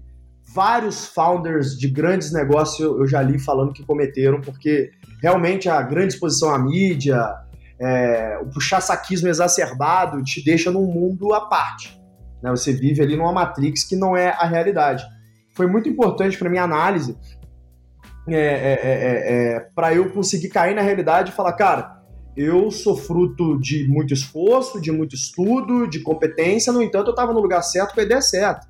vários founders de grandes negócios eu já li falando que cometeram, porque realmente a grande exposição à mídia, é, o puxar-saquismo exacerbado te deixa num mundo à parte. Né? Você vive ali numa matrix que não é a realidade. Foi muito importante para minha análise é, é, é, é, é para eu conseguir cair na realidade e falar, cara, eu sou fruto de muito esforço, de muito estudo, de competência, no entanto, eu estava no lugar certo com a ideia certa.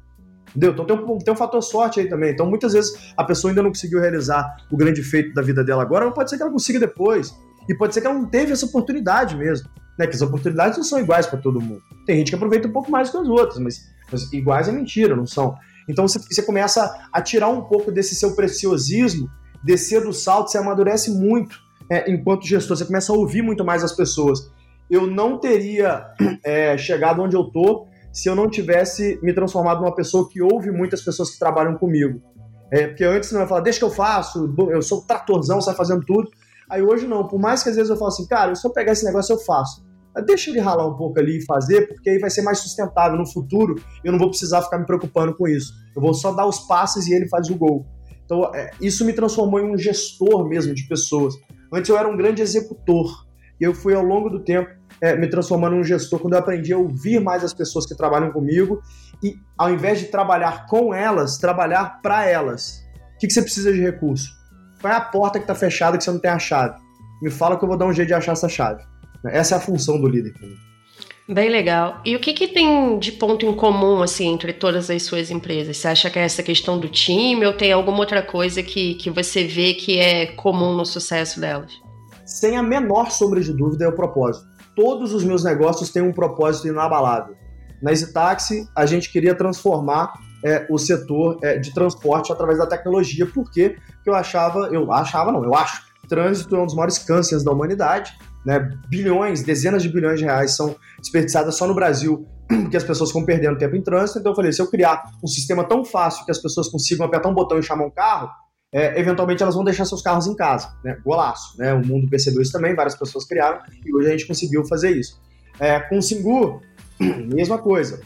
Entendeu? Então tem um, tem um fator sorte aí também. Então muitas vezes a pessoa ainda não conseguiu realizar o grande feito da vida dela agora, mas pode ser que ela consiga depois. E pode ser que ela não teve essa oportunidade mesmo né? Que as oportunidades não são iguais para todo mundo. Tem gente que aproveita um pouco mais que as outras, mas, mas iguais é mentira, não são. Então você, você começa a tirar um pouco desse seu preciosismo, descer do salto, você amadurece muito é, enquanto gestor, você começa a ouvir muito mais as pessoas. Eu não teria é, chegado onde eu tô se eu não tivesse me transformado numa pessoa que ouve muitas pessoas que trabalham comigo. É, porque antes você vai falar, deixa que eu faço, eu sou tratorzão, sai fazendo tudo. Aí hoje não, por mais que às vezes eu falo assim, cara, se eu pegar esse negócio eu faço deixa ele ralar um pouco ali e fazer, porque aí vai ser mais sustentável no futuro eu não vou precisar ficar me preocupando com isso. Eu vou só dar os passes e ele faz o gol. Então, é, isso me transformou em um gestor mesmo de pessoas. Antes eu era um grande executor. E eu fui, ao longo do tempo, é, me transformando em um gestor quando eu aprendi a ouvir mais as pessoas que trabalham comigo e, ao invés de trabalhar com elas, trabalhar para elas. O que, que você precisa de recurso? Qual é a porta que está fechada que você não tem a chave? Me fala que eu vou dar um jeito de achar essa chave. Essa é a função do líder. Bem legal. E o que, que tem de ponto em comum assim entre todas as suas empresas? Você acha que é essa questão do time ou tem alguma outra coisa que, que você vê que é comum no sucesso delas? Sem a menor sombra de dúvida é o propósito. Todos os meus negócios têm um propósito inabalável. Na EasyTaxi, a gente queria transformar é, o setor é, de transporte através da tecnologia. Porque eu achava, eu achava não, eu acho, trânsito é um dos maiores cânceres da humanidade né, bilhões, dezenas de bilhões de reais são desperdiçadas só no Brasil porque as pessoas ficam perdendo tempo em trânsito. Então eu falei, se eu criar um sistema tão fácil que as pessoas consigam apertar um botão e chamar um carro, é, eventualmente elas vão deixar seus carros em casa, né? Golaço, né? O mundo percebeu isso também, várias pessoas criaram e hoje a gente conseguiu fazer isso. É, com o Singu, mesma coisa.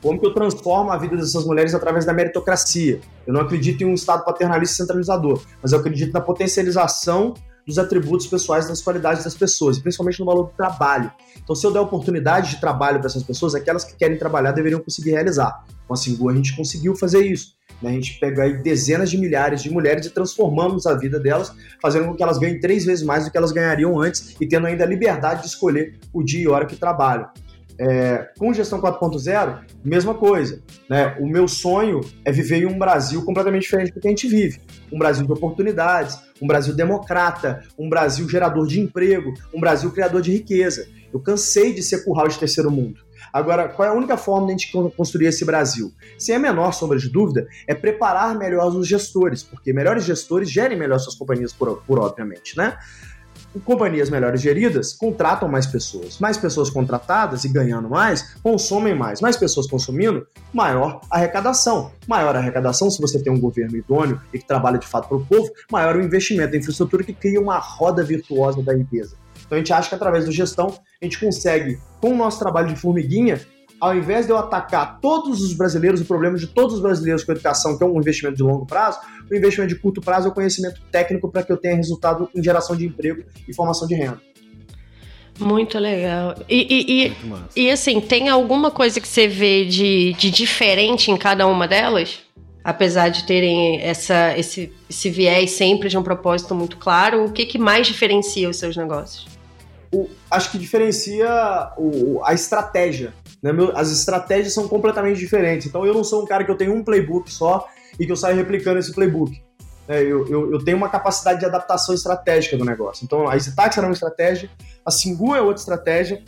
Como que eu transformo a vida dessas mulheres através da meritocracia? Eu não acredito em um Estado paternalista centralizador, mas eu acredito na potencialização dos atributos pessoais, das qualidades das pessoas, principalmente no valor do trabalho. Então, se eu der oportunidade de trabalho para essas pessoas, aquelas que querem trabalhar deveriam conseguir realizar. Com a Singu a gente conseguiu fazer isso. Né? A gente pega aí dezenas de milhares de mulheres e transformamos a vida delas, fazendo com que elas ganhem três vezes mais do que elas ganhariam antes e tendo ainda a liberdade de escolher o dia e hora que trabalham. É, com gestão 4.0, mesma coisa. Né? O meu sonho é viver em um Brasil completamente diferente do que a gente vive. Um Brasil de oportunidades, um Brasil democrata, um Brasil gerador de emprego, um Brasil criador de riqueza. Eu cansei de ser curral de terceiro mundo. Agora, qual é a única forma de a gente construir esse Brasil? Sem a menor sombra de dúvida, é preparar melhor os gestores, porque melhores gestores gerem melhor suas companhias, por, por obviamente, né? Companhias melhores geridas contratam mais pessoas. Mais pessoas contratadas e ganhando mais, consomem mais. Mais pessoas consumindo, maior arrecadação. Maior arrecadação, se você tem um governo idôneo e que trabalha de fato para o povo, maior o investimento em infraestrutura que cria uma roda virtuosa da riqueza. Então a gente acha que através da gestão a gente consegue, com o nosso trabalho de formiguinha, ao invés de eu atacar todos os brasileiros, o problema de todos os brasileiros com a educação, que é um investimento de longo prazo, o investimento de curto prazo é o conhecimento técnico para que eu tenha resultado em geração de emprego e formação de renda. Muito legal. E, e, e, e, assim, tem alguma coisa que você vê de, de diferente em cada uma delas? Apesar de terem essa, esse, esse viés sempre de um propósito muito claro, o que, que mais diferencia os seus negócios? O, acho que diferencia o, a estratégia. Né? Meu, as estratégias são completamente diferentes. Então eu não sou um cara que eu tenho um playbook só e que eu saio replicando esse playbook. É, eu, eu, eu, tenho uma capacidade de adaptação estratégica do negócio. Então a EasyTax era uma estratégia, a Singu é outra estratégia,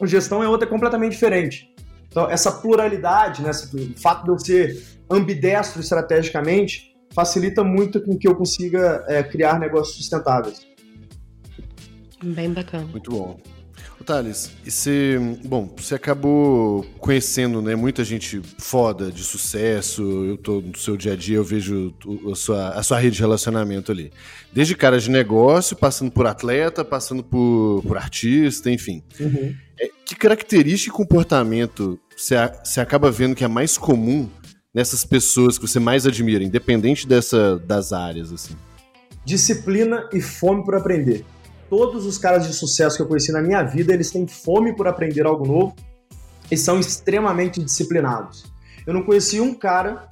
a gestão é outra completamente diferente. Então essa pluralidade, né, o fato de eu ser ambidestro estrategicamente, facilita muito com que eu consiga é, criar negócios sustentáveis. Bem bacana. Muito bom. Thales, e você, bom, você acabou conhecendo, né, muita gente foda, de sucesso, eu tô no seu dia a dia, eu vejo a sua, a sua rede de relacionamento ali. Desde cara de negócio, passando por atleta, passando por, por artista, enfim. Uhum. É, que característica e comportamento você, você acaba vendo que é mais comum nessas pessoas que você mais admira, independente dessa, das áreas, assim? Disciplina e fome por aprender todos os caras de sucesso que eu conheci na minha vida, eles têm fome por aprender algo novo e são extremamente disciplinados. Eu não conheci um cara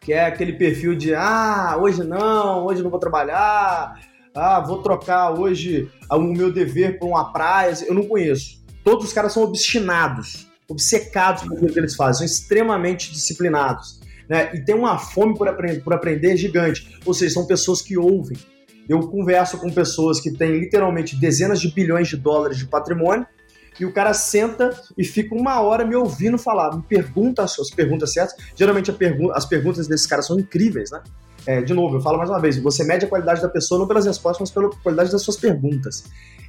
que é aquele perfil de ah, hoje não, hoje não vou trabalhar, ah, vou trocar hoje o meu dever por uma praia. Eu não conheço. Todos os caras são obstinados, obcecados aquilo que eles fazem, são extremamente disciplinados. Né? E tem uma fome por, aprender, por aprender gigante. Ou seja, são pessoas que ouvem, eu converso com pessoas que têm literalmente dezenas de bilhões de dólares de patrimônio e o cara senta e fica uma hora me ouvindo falar, me pergunta as perguntas certas. Geralmente pergu as perguntas desses caras são incríveis, né? É, de novo, eu falo mais uma vez, você mede a qualidade da pessoa não pelas respostas, mas pela qualidade das suas perguntas.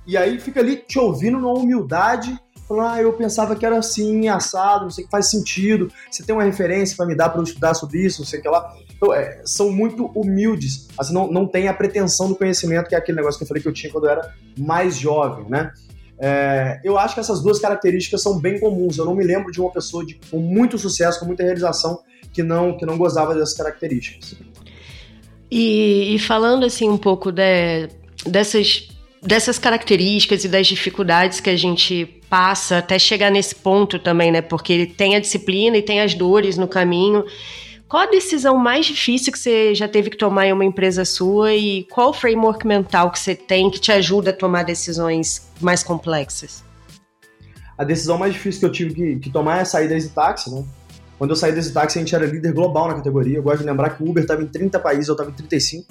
E aí fica ali te ouvindo numa humildade falando, ah, eu pensava que era assim, assado, não sei que faz sentido, você tem uma referência para me dar para eu estudar sobre isso, não sei o que lá. Então, é, são muito humildes, assim, não, não tem a pretensão do conhecimento, que é aquele negócio que eu falei que eu tinha quando eu era mais jovem, né? É, eu acho que essas duas características são bem comuns. Eu não me lembro de uma pessoa de, com muito sucesso, com muita realização, que não, que não gozava dessas características. E, e falando assim um pouco de, dessas dessas características e das dificuldades que a gente passa até chegar nesse ponto também, né? Porque tem a disciplina e tem as dores no caminho. Qual a decisão mais difícil que você já teve que tomar em uma empresa sua e qual o framework mental que você tem que te ajuda a tomar decisões mais complexas? A decisão mais difícil que eu tive que, que tomar é sair da EasyTaxi, né? Quando eu saí da EasyTaxi, a gente era líder global na categoria. Eu gosto de lembrar que o Uber estava em 30 países, eu estava em 35.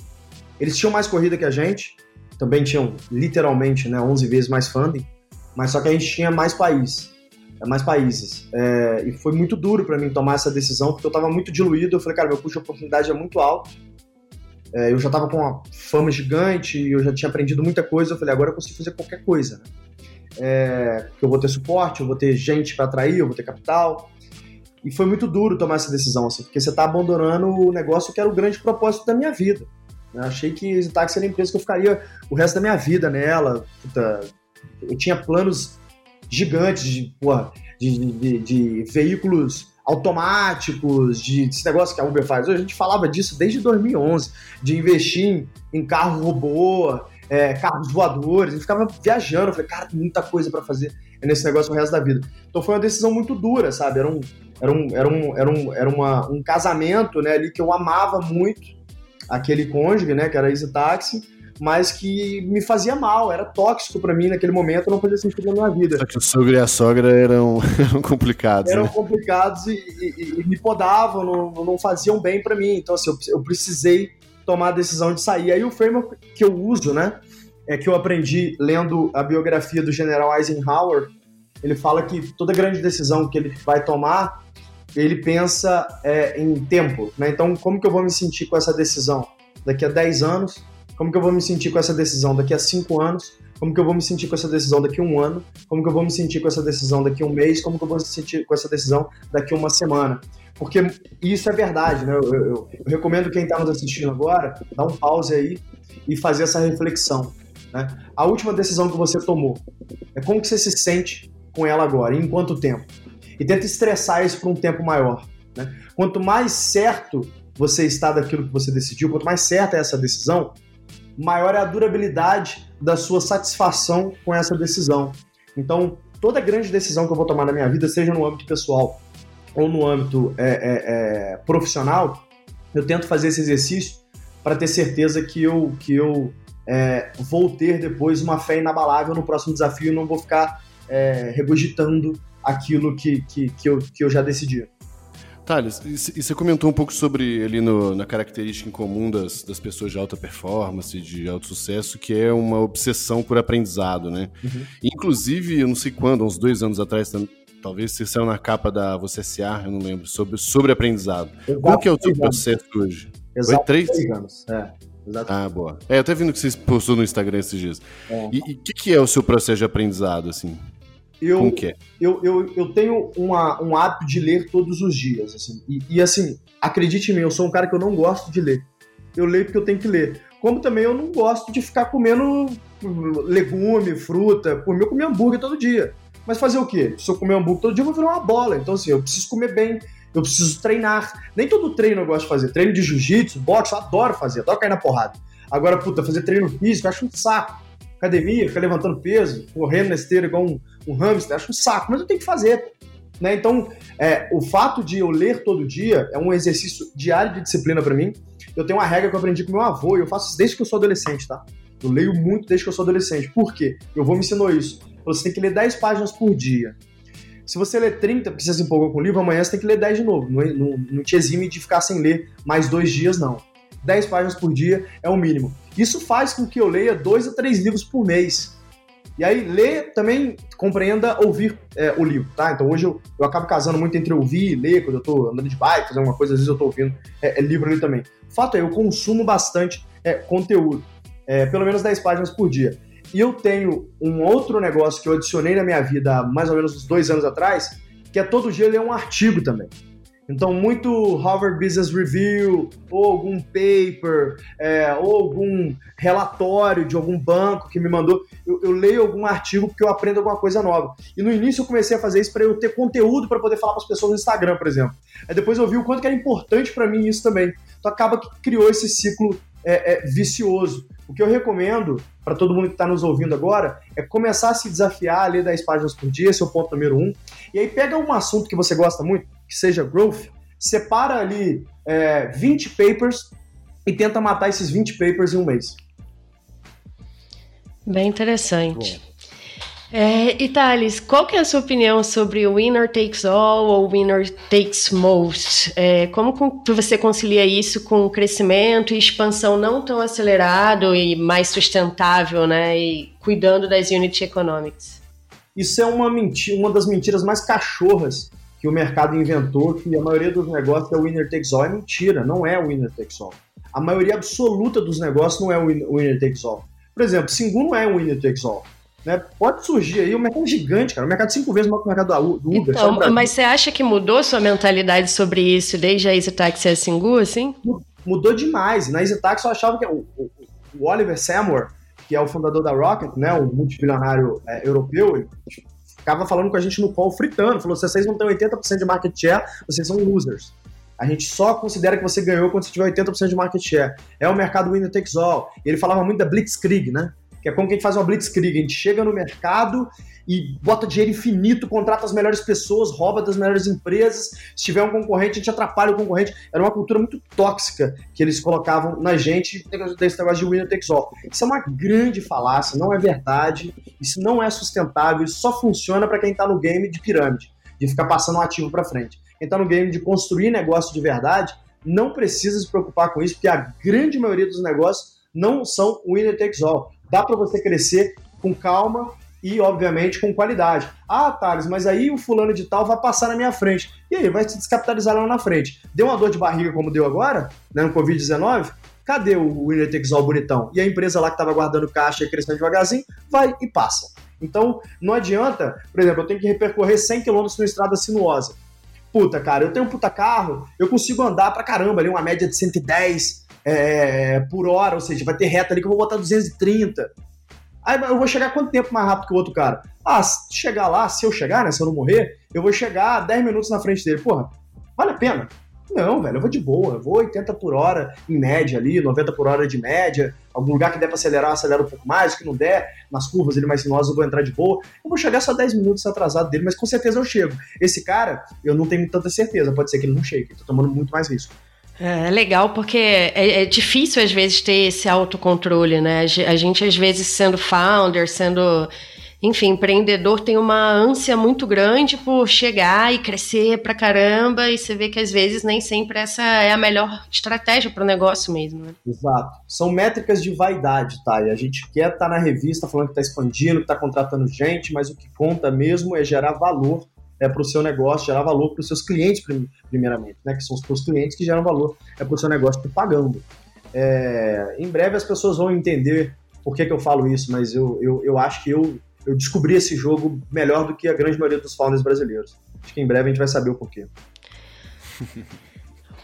Eles tinham mais corrida que a gente, também tinham literalmente né, 11 vezes mais funding, mas só que a gente tinha mais países, é, mais países. É, e foi muito duro para mim tomar essa decisão, porque eu estava muito diluído. Eu falei, cara, meu custo de oportunidade é muito alto. É, eu já estava com uma fama gigante, eu já tinha aprendido muita coisa. Eu falei, agora eu consigo fazer qualquer coisa. Né? É, eu vou ter suporte, eu vou ter gente para atrair, eu vou ter capital. E foi muito duro tomar essa decisão, assim, porque você está abandonando o negócio que era o grande propósito da minha vida. Eu achei que Zitaxi era a empresa que eu ficaria o resto da minha vida nela. Puta, eu tinha planos gigantes de, porra, de, de, de veículos automáticos, de esse negócio que a Uber faz. A gente falava disso desde 2011, de investir em, em carro robô, é, carros voadores, a gente ficava viajando. Eu falei, cara, tem muita coisa para fazer nesse negócio o resto da vida. Então foi uma decisão muito dura, sabe? Era um, era um, era um, era um, era uma, um casamento, né, ali que eu amava muito, aquele cônjuge, né, que era Easy Taxi, mas que me fazia mal, era tóxico para mim naquele momento, não fazia sentido na minha vida. Só que o sogro e a sogra eram, eram complicados. Eram né? complicados e, e, e, me podavam, não, não faziam bem para mim. Então, assim, eu, eu, precisei tomar a decisão de sair. Aí o framework que eu uso, né, é que eu aprendi lendo a biografia do general Eisenhower. Ele fala que toda grande decisão que ele vai tomar, ele pensa é, em tempo, né? Então, como que eu vou me sentir com essa decisão daqui a 10 anos? Como que eu vou me sentir com essa decisão daqui a cinco anos? Como que eu vou me sentir com essa decisão daqui a um ano? Como que eu vou me sentir com essa decisão daqui a um mês? Como que eu vou me sentir com essa decisão daqui a uma semana? Porque isso é verdade, né? Eu, eu, eu recomendo quem está nos assistindo agora, dar um pause aí e fazer essa reflexão. Né? A última decisão que você tomou, é como que você se sente com ela agora? Em quanto tempo? E tenta estressar isso por um tempo maior. Né? Quanto mais certo você está daquilo que você decidiu, quanto mais certa é essa decisão, maior é a durabilidade da sua satisfação com essa decisão. Então, toda grande decisão que eu vou tomar na minha vida, seja no âmbito pessoal ou no âmbito é, é, é, profissional, eu tento fazer esse exercício para ter certeza que eu, que eu é, vou ter depois uma fé inabalável no próximo desafio e não vou ficar é, regurgitando aquilo que, que, que, eu, que eu já decidi. Thales, e você comentou um pouco sobre ali no, na característica em comum das, das pessoas de alta performance, de alto sucesso, que é uma obsessão por aprendizado, né? Uhum. Inclusive, eu não sei quando, uns dois anos atrás, talvez você saiu na capa da Você S.A., eu não lembro, sobre, sobre aprendizado. Exato, Qual que é o seu processo hoje? Exato, Foi três? três anos, é. Exato. Ah, boa. É, eu até vendo que você postou no Instagram esses dias. É. E o que, que é o seu processo de aprendizado, assim? Eu, Como que é? eu, eu, eu tenho uma, um hábito de ler todos os dias, assim. E, e, assim, acredite em mim, eu sou um cara que eu não gosto de ler. Eu leio porque eu tenho que ler. Como também eu não gosto de ficar comendo legume, fruta. Por mim, eu comia hambúrguer todo dia. Mas fazer o quê? Se eu comer hambúrguer todo dia, eu vou virar uma bola. Então, assim, eu preciso comer bem, eu preciso treinar. Nem todo treino eu gosto de fazer. Treino de jiu-jitsu, boxe, eu adoro fazer, adoro cair na porrada. Agora, puta, fazer treino físico, eu acho um saco academia, ficar levantando peso, correndo na esteira igual um, um hamster, acho um saco, mas eu tenho que fazer. Né? Então, é, o fato de eu ler todo dia é um exercício diário de disciplina para mim. Eu tenho uma regra que eu aprendi com meu avô e eu faço isso desde que eu sou adolescente, tá? Eu leio muito desde que eu sou adolescente. Por quê? Meu avô me ensinou isso. Você tem que ler 10 páginas por dia. Se você ler 30, porque você se empolgou com o livro, amanhã você tem que ler 10 de novo. Não, não, não te exime de ficar sem ler mais dois dias, não. 10 páginas por dia é o mínimo. Isso faz com que eu leia dois a três livros por mês. E aí, ler também compreenda ouvir é, o livro, tá? Então hoje eu, eu acabo casando muito entre ouvir e ler, quando eu tô andando de bike, fazendo alguma coisa, às vezes eu tô ouvindo é, é livro ali também. Fato é, eu consumo bastante é, conteúdo, é, pelo menos 10 páginas por dia. E eu tenho um outro negócio que eu adicionei na minha vida há mais ou menos uns dois anos atrás, que é todo dia ler um artigo também. Então, muito Harvard Business Review, ou algum paper, é, ou algum relatório de algum banco que me mandou. Eu, eu, leio algum artigo porque eu aprendo alguma coisa nova. E no início eu comecei a fazer isso para eu ter conteúdo para poder falar para as pessoas no Instagram, por exemplo. Aí depois eu vi o quanto que era importante para mim isso também. Então acaba que criou esse ciclo é, é, vicioso. O que eu recomendo para todo mundo que está nos ouvindo agora é começar a se desafiar a ler 10 páginas por dia, esse é o ponto número um. E aí pega um assunto que você gosta muito, que seja growth, separa ali é, 20 papers e tenta matar esses 20 papers em um mês. Bem interessante. Bom. É, e Thales, qual que é a sua opinião sobre o winner takes all ou winner takes most? É, como você concilia isso com o crescimento e expansão não tão acelerado e mais sustentável, né? E cuidando das unit economics? Isso é uma mentira, uma das mentiras mais cachorras que o mercado inventou, que a maioria dos negócios é winner takes all. É mentira, não é winner takes all. A maioria absoluta dos negócios não é winner takes all. Por exemplo, Singu não é winner takes all. Né? Pode surgir aí um mercado gigante, cara. Um mercado cinco vezes maior que o mercado do Uber. Então, mas você acha que mudou sua mentalidade sobre isso desde a EasyTaxi e a Singu, assim? Mudou demais. Na EasyTaxi eu achava que o, o, o, Oliver Samwer, que é o fundador da Rocket, né, o multibilionário é, europeu, ele ficava falando com a gente no call fritando. Falou: se vocês não têm 80% de market share, vocês são losers. A gente só considera que você ganhou quando você tiver 80% de market share. É o mercado winner takes all. E ele falava muito da blitzkrieg, né? que é como que a gente faz uma blitzkrieg, a gente chega no mercado e bota dinheiro infinito, contrata as melhores pessoas, rouba das melhores empresas. Se tiver um concorrente, a gente atrapalha o concorrente. Era uma cultura muito tóxica que eles colocavam na gente desse negócio de winner takes all. Isso é uma grande falácia, não é verdade, isso não é sustentável, isso só funciona para quem está no game de pirâmide, de ficar passando um ativo para frente. Quem está no game de construir negócio de verdade não precisa se preocupar com isso, porque a grande maioria dos negócios não são winner takes all. Dá para você crescer com calma e, obviamente, com qualidade. Ah, Thales, mas aí o fulano de tal vai passar na minha frente. E aí, vai se descapitalizar lá na frente. Deu uma dor de barriga como deu agora, né, no Covid-19? Cadê o Winner bonitão? E a empresa lá que estava guardando caixa e crescendo devagarzinho, vai e passa. Então, não adianta, por exemplo, eu tenho que percorrer 100 km numa estrada sinuosa. Puta, cara, eu tenho um puta carro, eu consigo andar pra caramba ali, uma média de 110, é, por hora, ou seja, vai ter reta ali que eu vou botar 230. Aí eu vou chegar quanto tempo mais rápido que o outro cara? Ah, chegar lá, se eu chegar, né, se eu não morrer, eu vou chegar 10 minutos na frente dele. Porra, vale a pena? Não, velho, eu vou de boa, eu vou 80 por hora em média ali, 90 por hora de média, algum lugar que der pra acelerar, acelera um pouco mais, o que não der, nas curvas ele mais sinuosas eu vou entrar de boa. Eu vou chegar só 10 minutos atrasado dele, mas com certeza eu chego. Esse cara, eu não tenho tanta certeza, pode ser que ele não chegue, eu tô tomando muito mais risco. É, é legal porque é, é, difícil às vezes ter esse autocontrole, né? A gente às vezes sendo founder, sendo, enfim, empreendedor, tem uma ânsia muito grande por chegar e crescer pra caramba e você vê que às vezes nem sempre essa é a melhor estratégia para o negócio mesmo. Né? Exato. São métricas de vaidade, tá? E a gente quer estar tá na revista falando que está expandindo, que está contratando gente, mas o que conta mesmo é gerar valor é para o seu negócio, gerar valor para os seus clientes, primeiramente, né? Que são os seus clientes que geram valor é para o seu negócio te pagando. É, em breve as pessoas vão entender por que, que eu falo isso, mas eu, eu, eu acho que eu, eu descobri esse jogo melhor do que a grande maioria dos founders brasileiros. Acho que em breve a gente vai saber o porquê.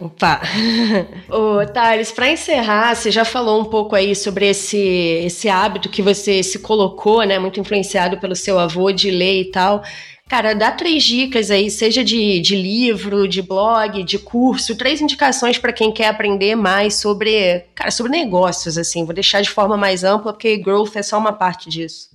Opa! Ô, Thales, para encerrar, você já falou um pouco aí sobre esse, esse hábito que você se colocou, né, muito influenciado pelo seu avô de ler e tal. Cara, dá três dicas aí, seja de, de livro, de blog, de curso, três indicações para quem quer aprender mais sobre, cara, sobre negócios, assim. Vou deixar de forma mais ampla, porque growth é só uma parte disso.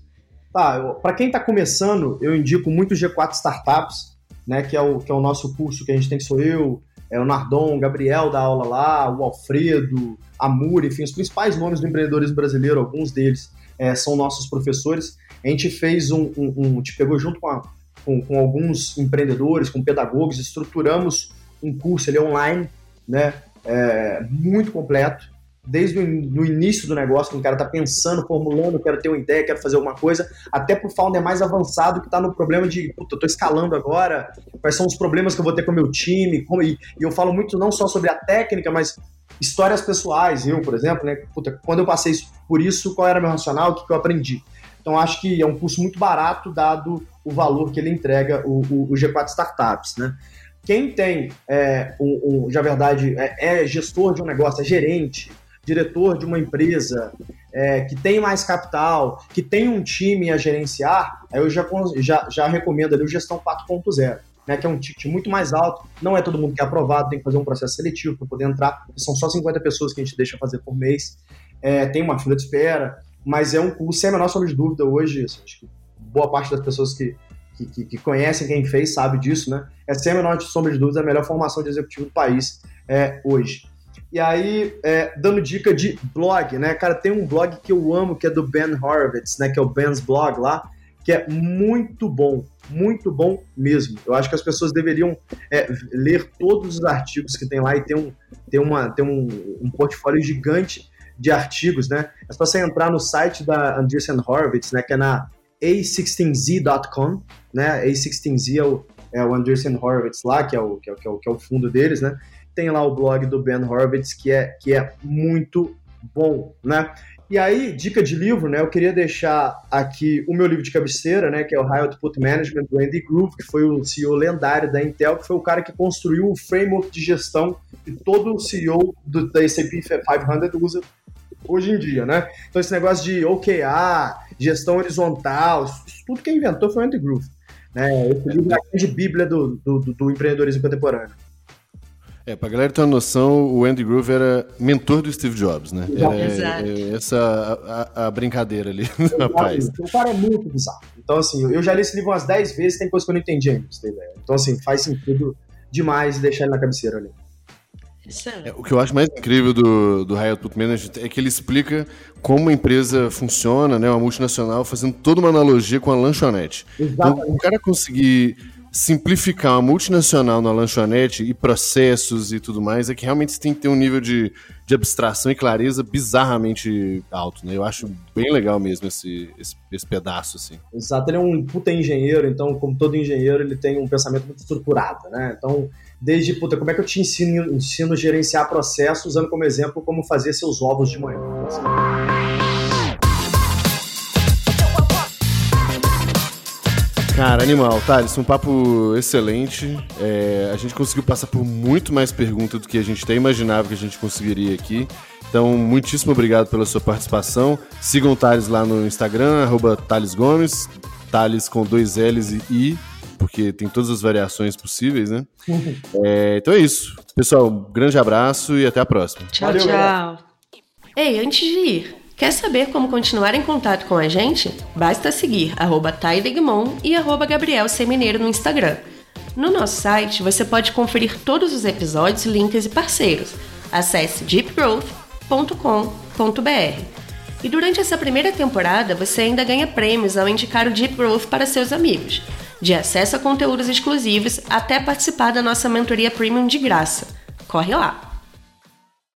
Tá, para quem está começando, eu indico muito o G4 Startups, né, que é o, que é o nosso curso que a gente tem, que sou eu, é o Nardon, o Gabriel da aula lá, o Alfredo, a Muri, enfim, os principais nomes do empreendedorismo brasileiro, alguns deles é, são nossos professores. A gente fez um, um, um, gente pegou junto com a com, com alguns empreendedores, com pedagogos, estruturamos um curso ele é online, né, é, muito completo, desde o no início do negócio, quando o cara está pensando, formulando, quero ter uma ideia, quero fazer alguma coisa, até para o founder mais avançado que está no problema de, puta, estou escalando agora, quais são os problemas que eu vou ter com o meu time, como, e, e, eu falo muito não só sobre a técnica, mas histórias pessoais, eu, por exemplo, né, puta, quando eu passei por isso, qual era meu racional, o que, que eu aprendi. Então, acho que é um curso muito barato, dado o valor que ele entrega, o, o, o G4 Startups, né? Quem tem, é, um, um, verdade, é, é, gestor de um negócio, é gerente, diretor de uma empresa, é, que tem mais capital, que tem um time a gerenciar, aí eu já, já, já recomendo ali o Gestão 4.0. Né, que é um ticket muito mais alto, não é todo mundo que é aprovado, tem que fazer um processo seletivo para poder entrar, são só 50 pessoas que a gente deixa fazer por mês, é, tem uma fila de espera, mas é um curso, sem a menor sombra de dúvida, hoje, acho que boa parte das pessoas que, que, que, conhecem quem fez sabe disso, né? É sem a menor sombra de dúvida a melhor formação de executivo do país é, hoje. E aí, é, dando dica de blog, né? Cara, tem um blog que eu amo, que é do Ben Horowitz, né? Que é o Ben's Blog lá, que é muito bom, muito bom mesmo. Eu acho que as pessoas deveriam é, ler todos os artigos que tem lá e ter um, ter uma, ter um, um portfólio gigante de artigos, né? É só você entrar no site da Andreessen Horowitz, né? Que é na a16z.com, né? A16z é o, é o Andreessen Horowitz lá, que é o, que é, é o, que é o fundo deles, né? Tem lá o blog do Ben Horowitz, que é, que é muito bom, né? E aí, dica de livro, né? Eu queria deixar aqui o meu livro de cabeceira, né? Que é o High Output Management do Andy Groove, que foi o CEO lendário da Intel, que foi o cara que construiu o framework de gestão que todo CEO do, da SAP 500 usa hoje em dia, né? Então esse negócio de OKR, gestão horizontal, isso tudo quem inventou foi o Andy Groove. Né? Esse livro é a grande bíblia do, do, do empreendedorismo contemporâneo. É, pra galera ter uma noção, o Andy Grove era mentor do Steve Jobs, né? Era, Exato. é, essa a, a- brincadeira ali, rapaz. O cara é muito bizarro. Então, assim, eu já li esse livro umas 10 vezes, tem coisa que eu não entendi ainda, você ideia. Então, assim, faz sentido demais deixar ele na cabeceira ali. É, o que eu acho mais incrível do, do High Output Management é que ele explica como a empresa funciona, né? Uma multinacional, fazendo toda uma analogia com a lanchonete. Então, Exatamente. o cara conseguir simplificar uma multinacional na lanchonete e processos e tudo mais, é que realmente você tem que ter um nível de, de abstração e clareza bizarramente alto, né? Eu acho bem legal mesmo esse, esse, esse pedaço, assim. Exato, ele é um puta engenheiro, então, como todo engenheiro, ele tem um pensamento muito estruturado, né? Então, desde, puta, como é que eu te ensino, ensino a gerenciar processos, usando como exemplo como fazer seus ovos de manhã. Assim, Cara, animal, Thales, um papo excelente. É, a gente conseguiu passar por muito mais perguntas do que a gente até imaginava que a gente conseguiria aqui. Então, muitíssimo obrigado pela sua participação. Sigam o Thales lá no Instagram, arroba Thales Gomes, Thales com dois L's e I, porque tem todas as variações possíveis, né? É, então é isso. Pessoal, um grande abraço e até a próxima. Tchau, Valeu, tchau. galera. Ei, antes de ir, quer saber como continuar em contato com a gente? Basta seguir arroba e arroba Gabriel Semineiro no Instagram. No nosso site, você pode conferir todos os episódios, links e parceiros. Acesse deepgrowth.com.br. E durante essa primeira temporada, você ainda ganha prêmios ao indicar o Deep Growth para seus amigos, de acesso a conteúdos exclusivos até participar da nossa mentoria premium de graça. Corre lá!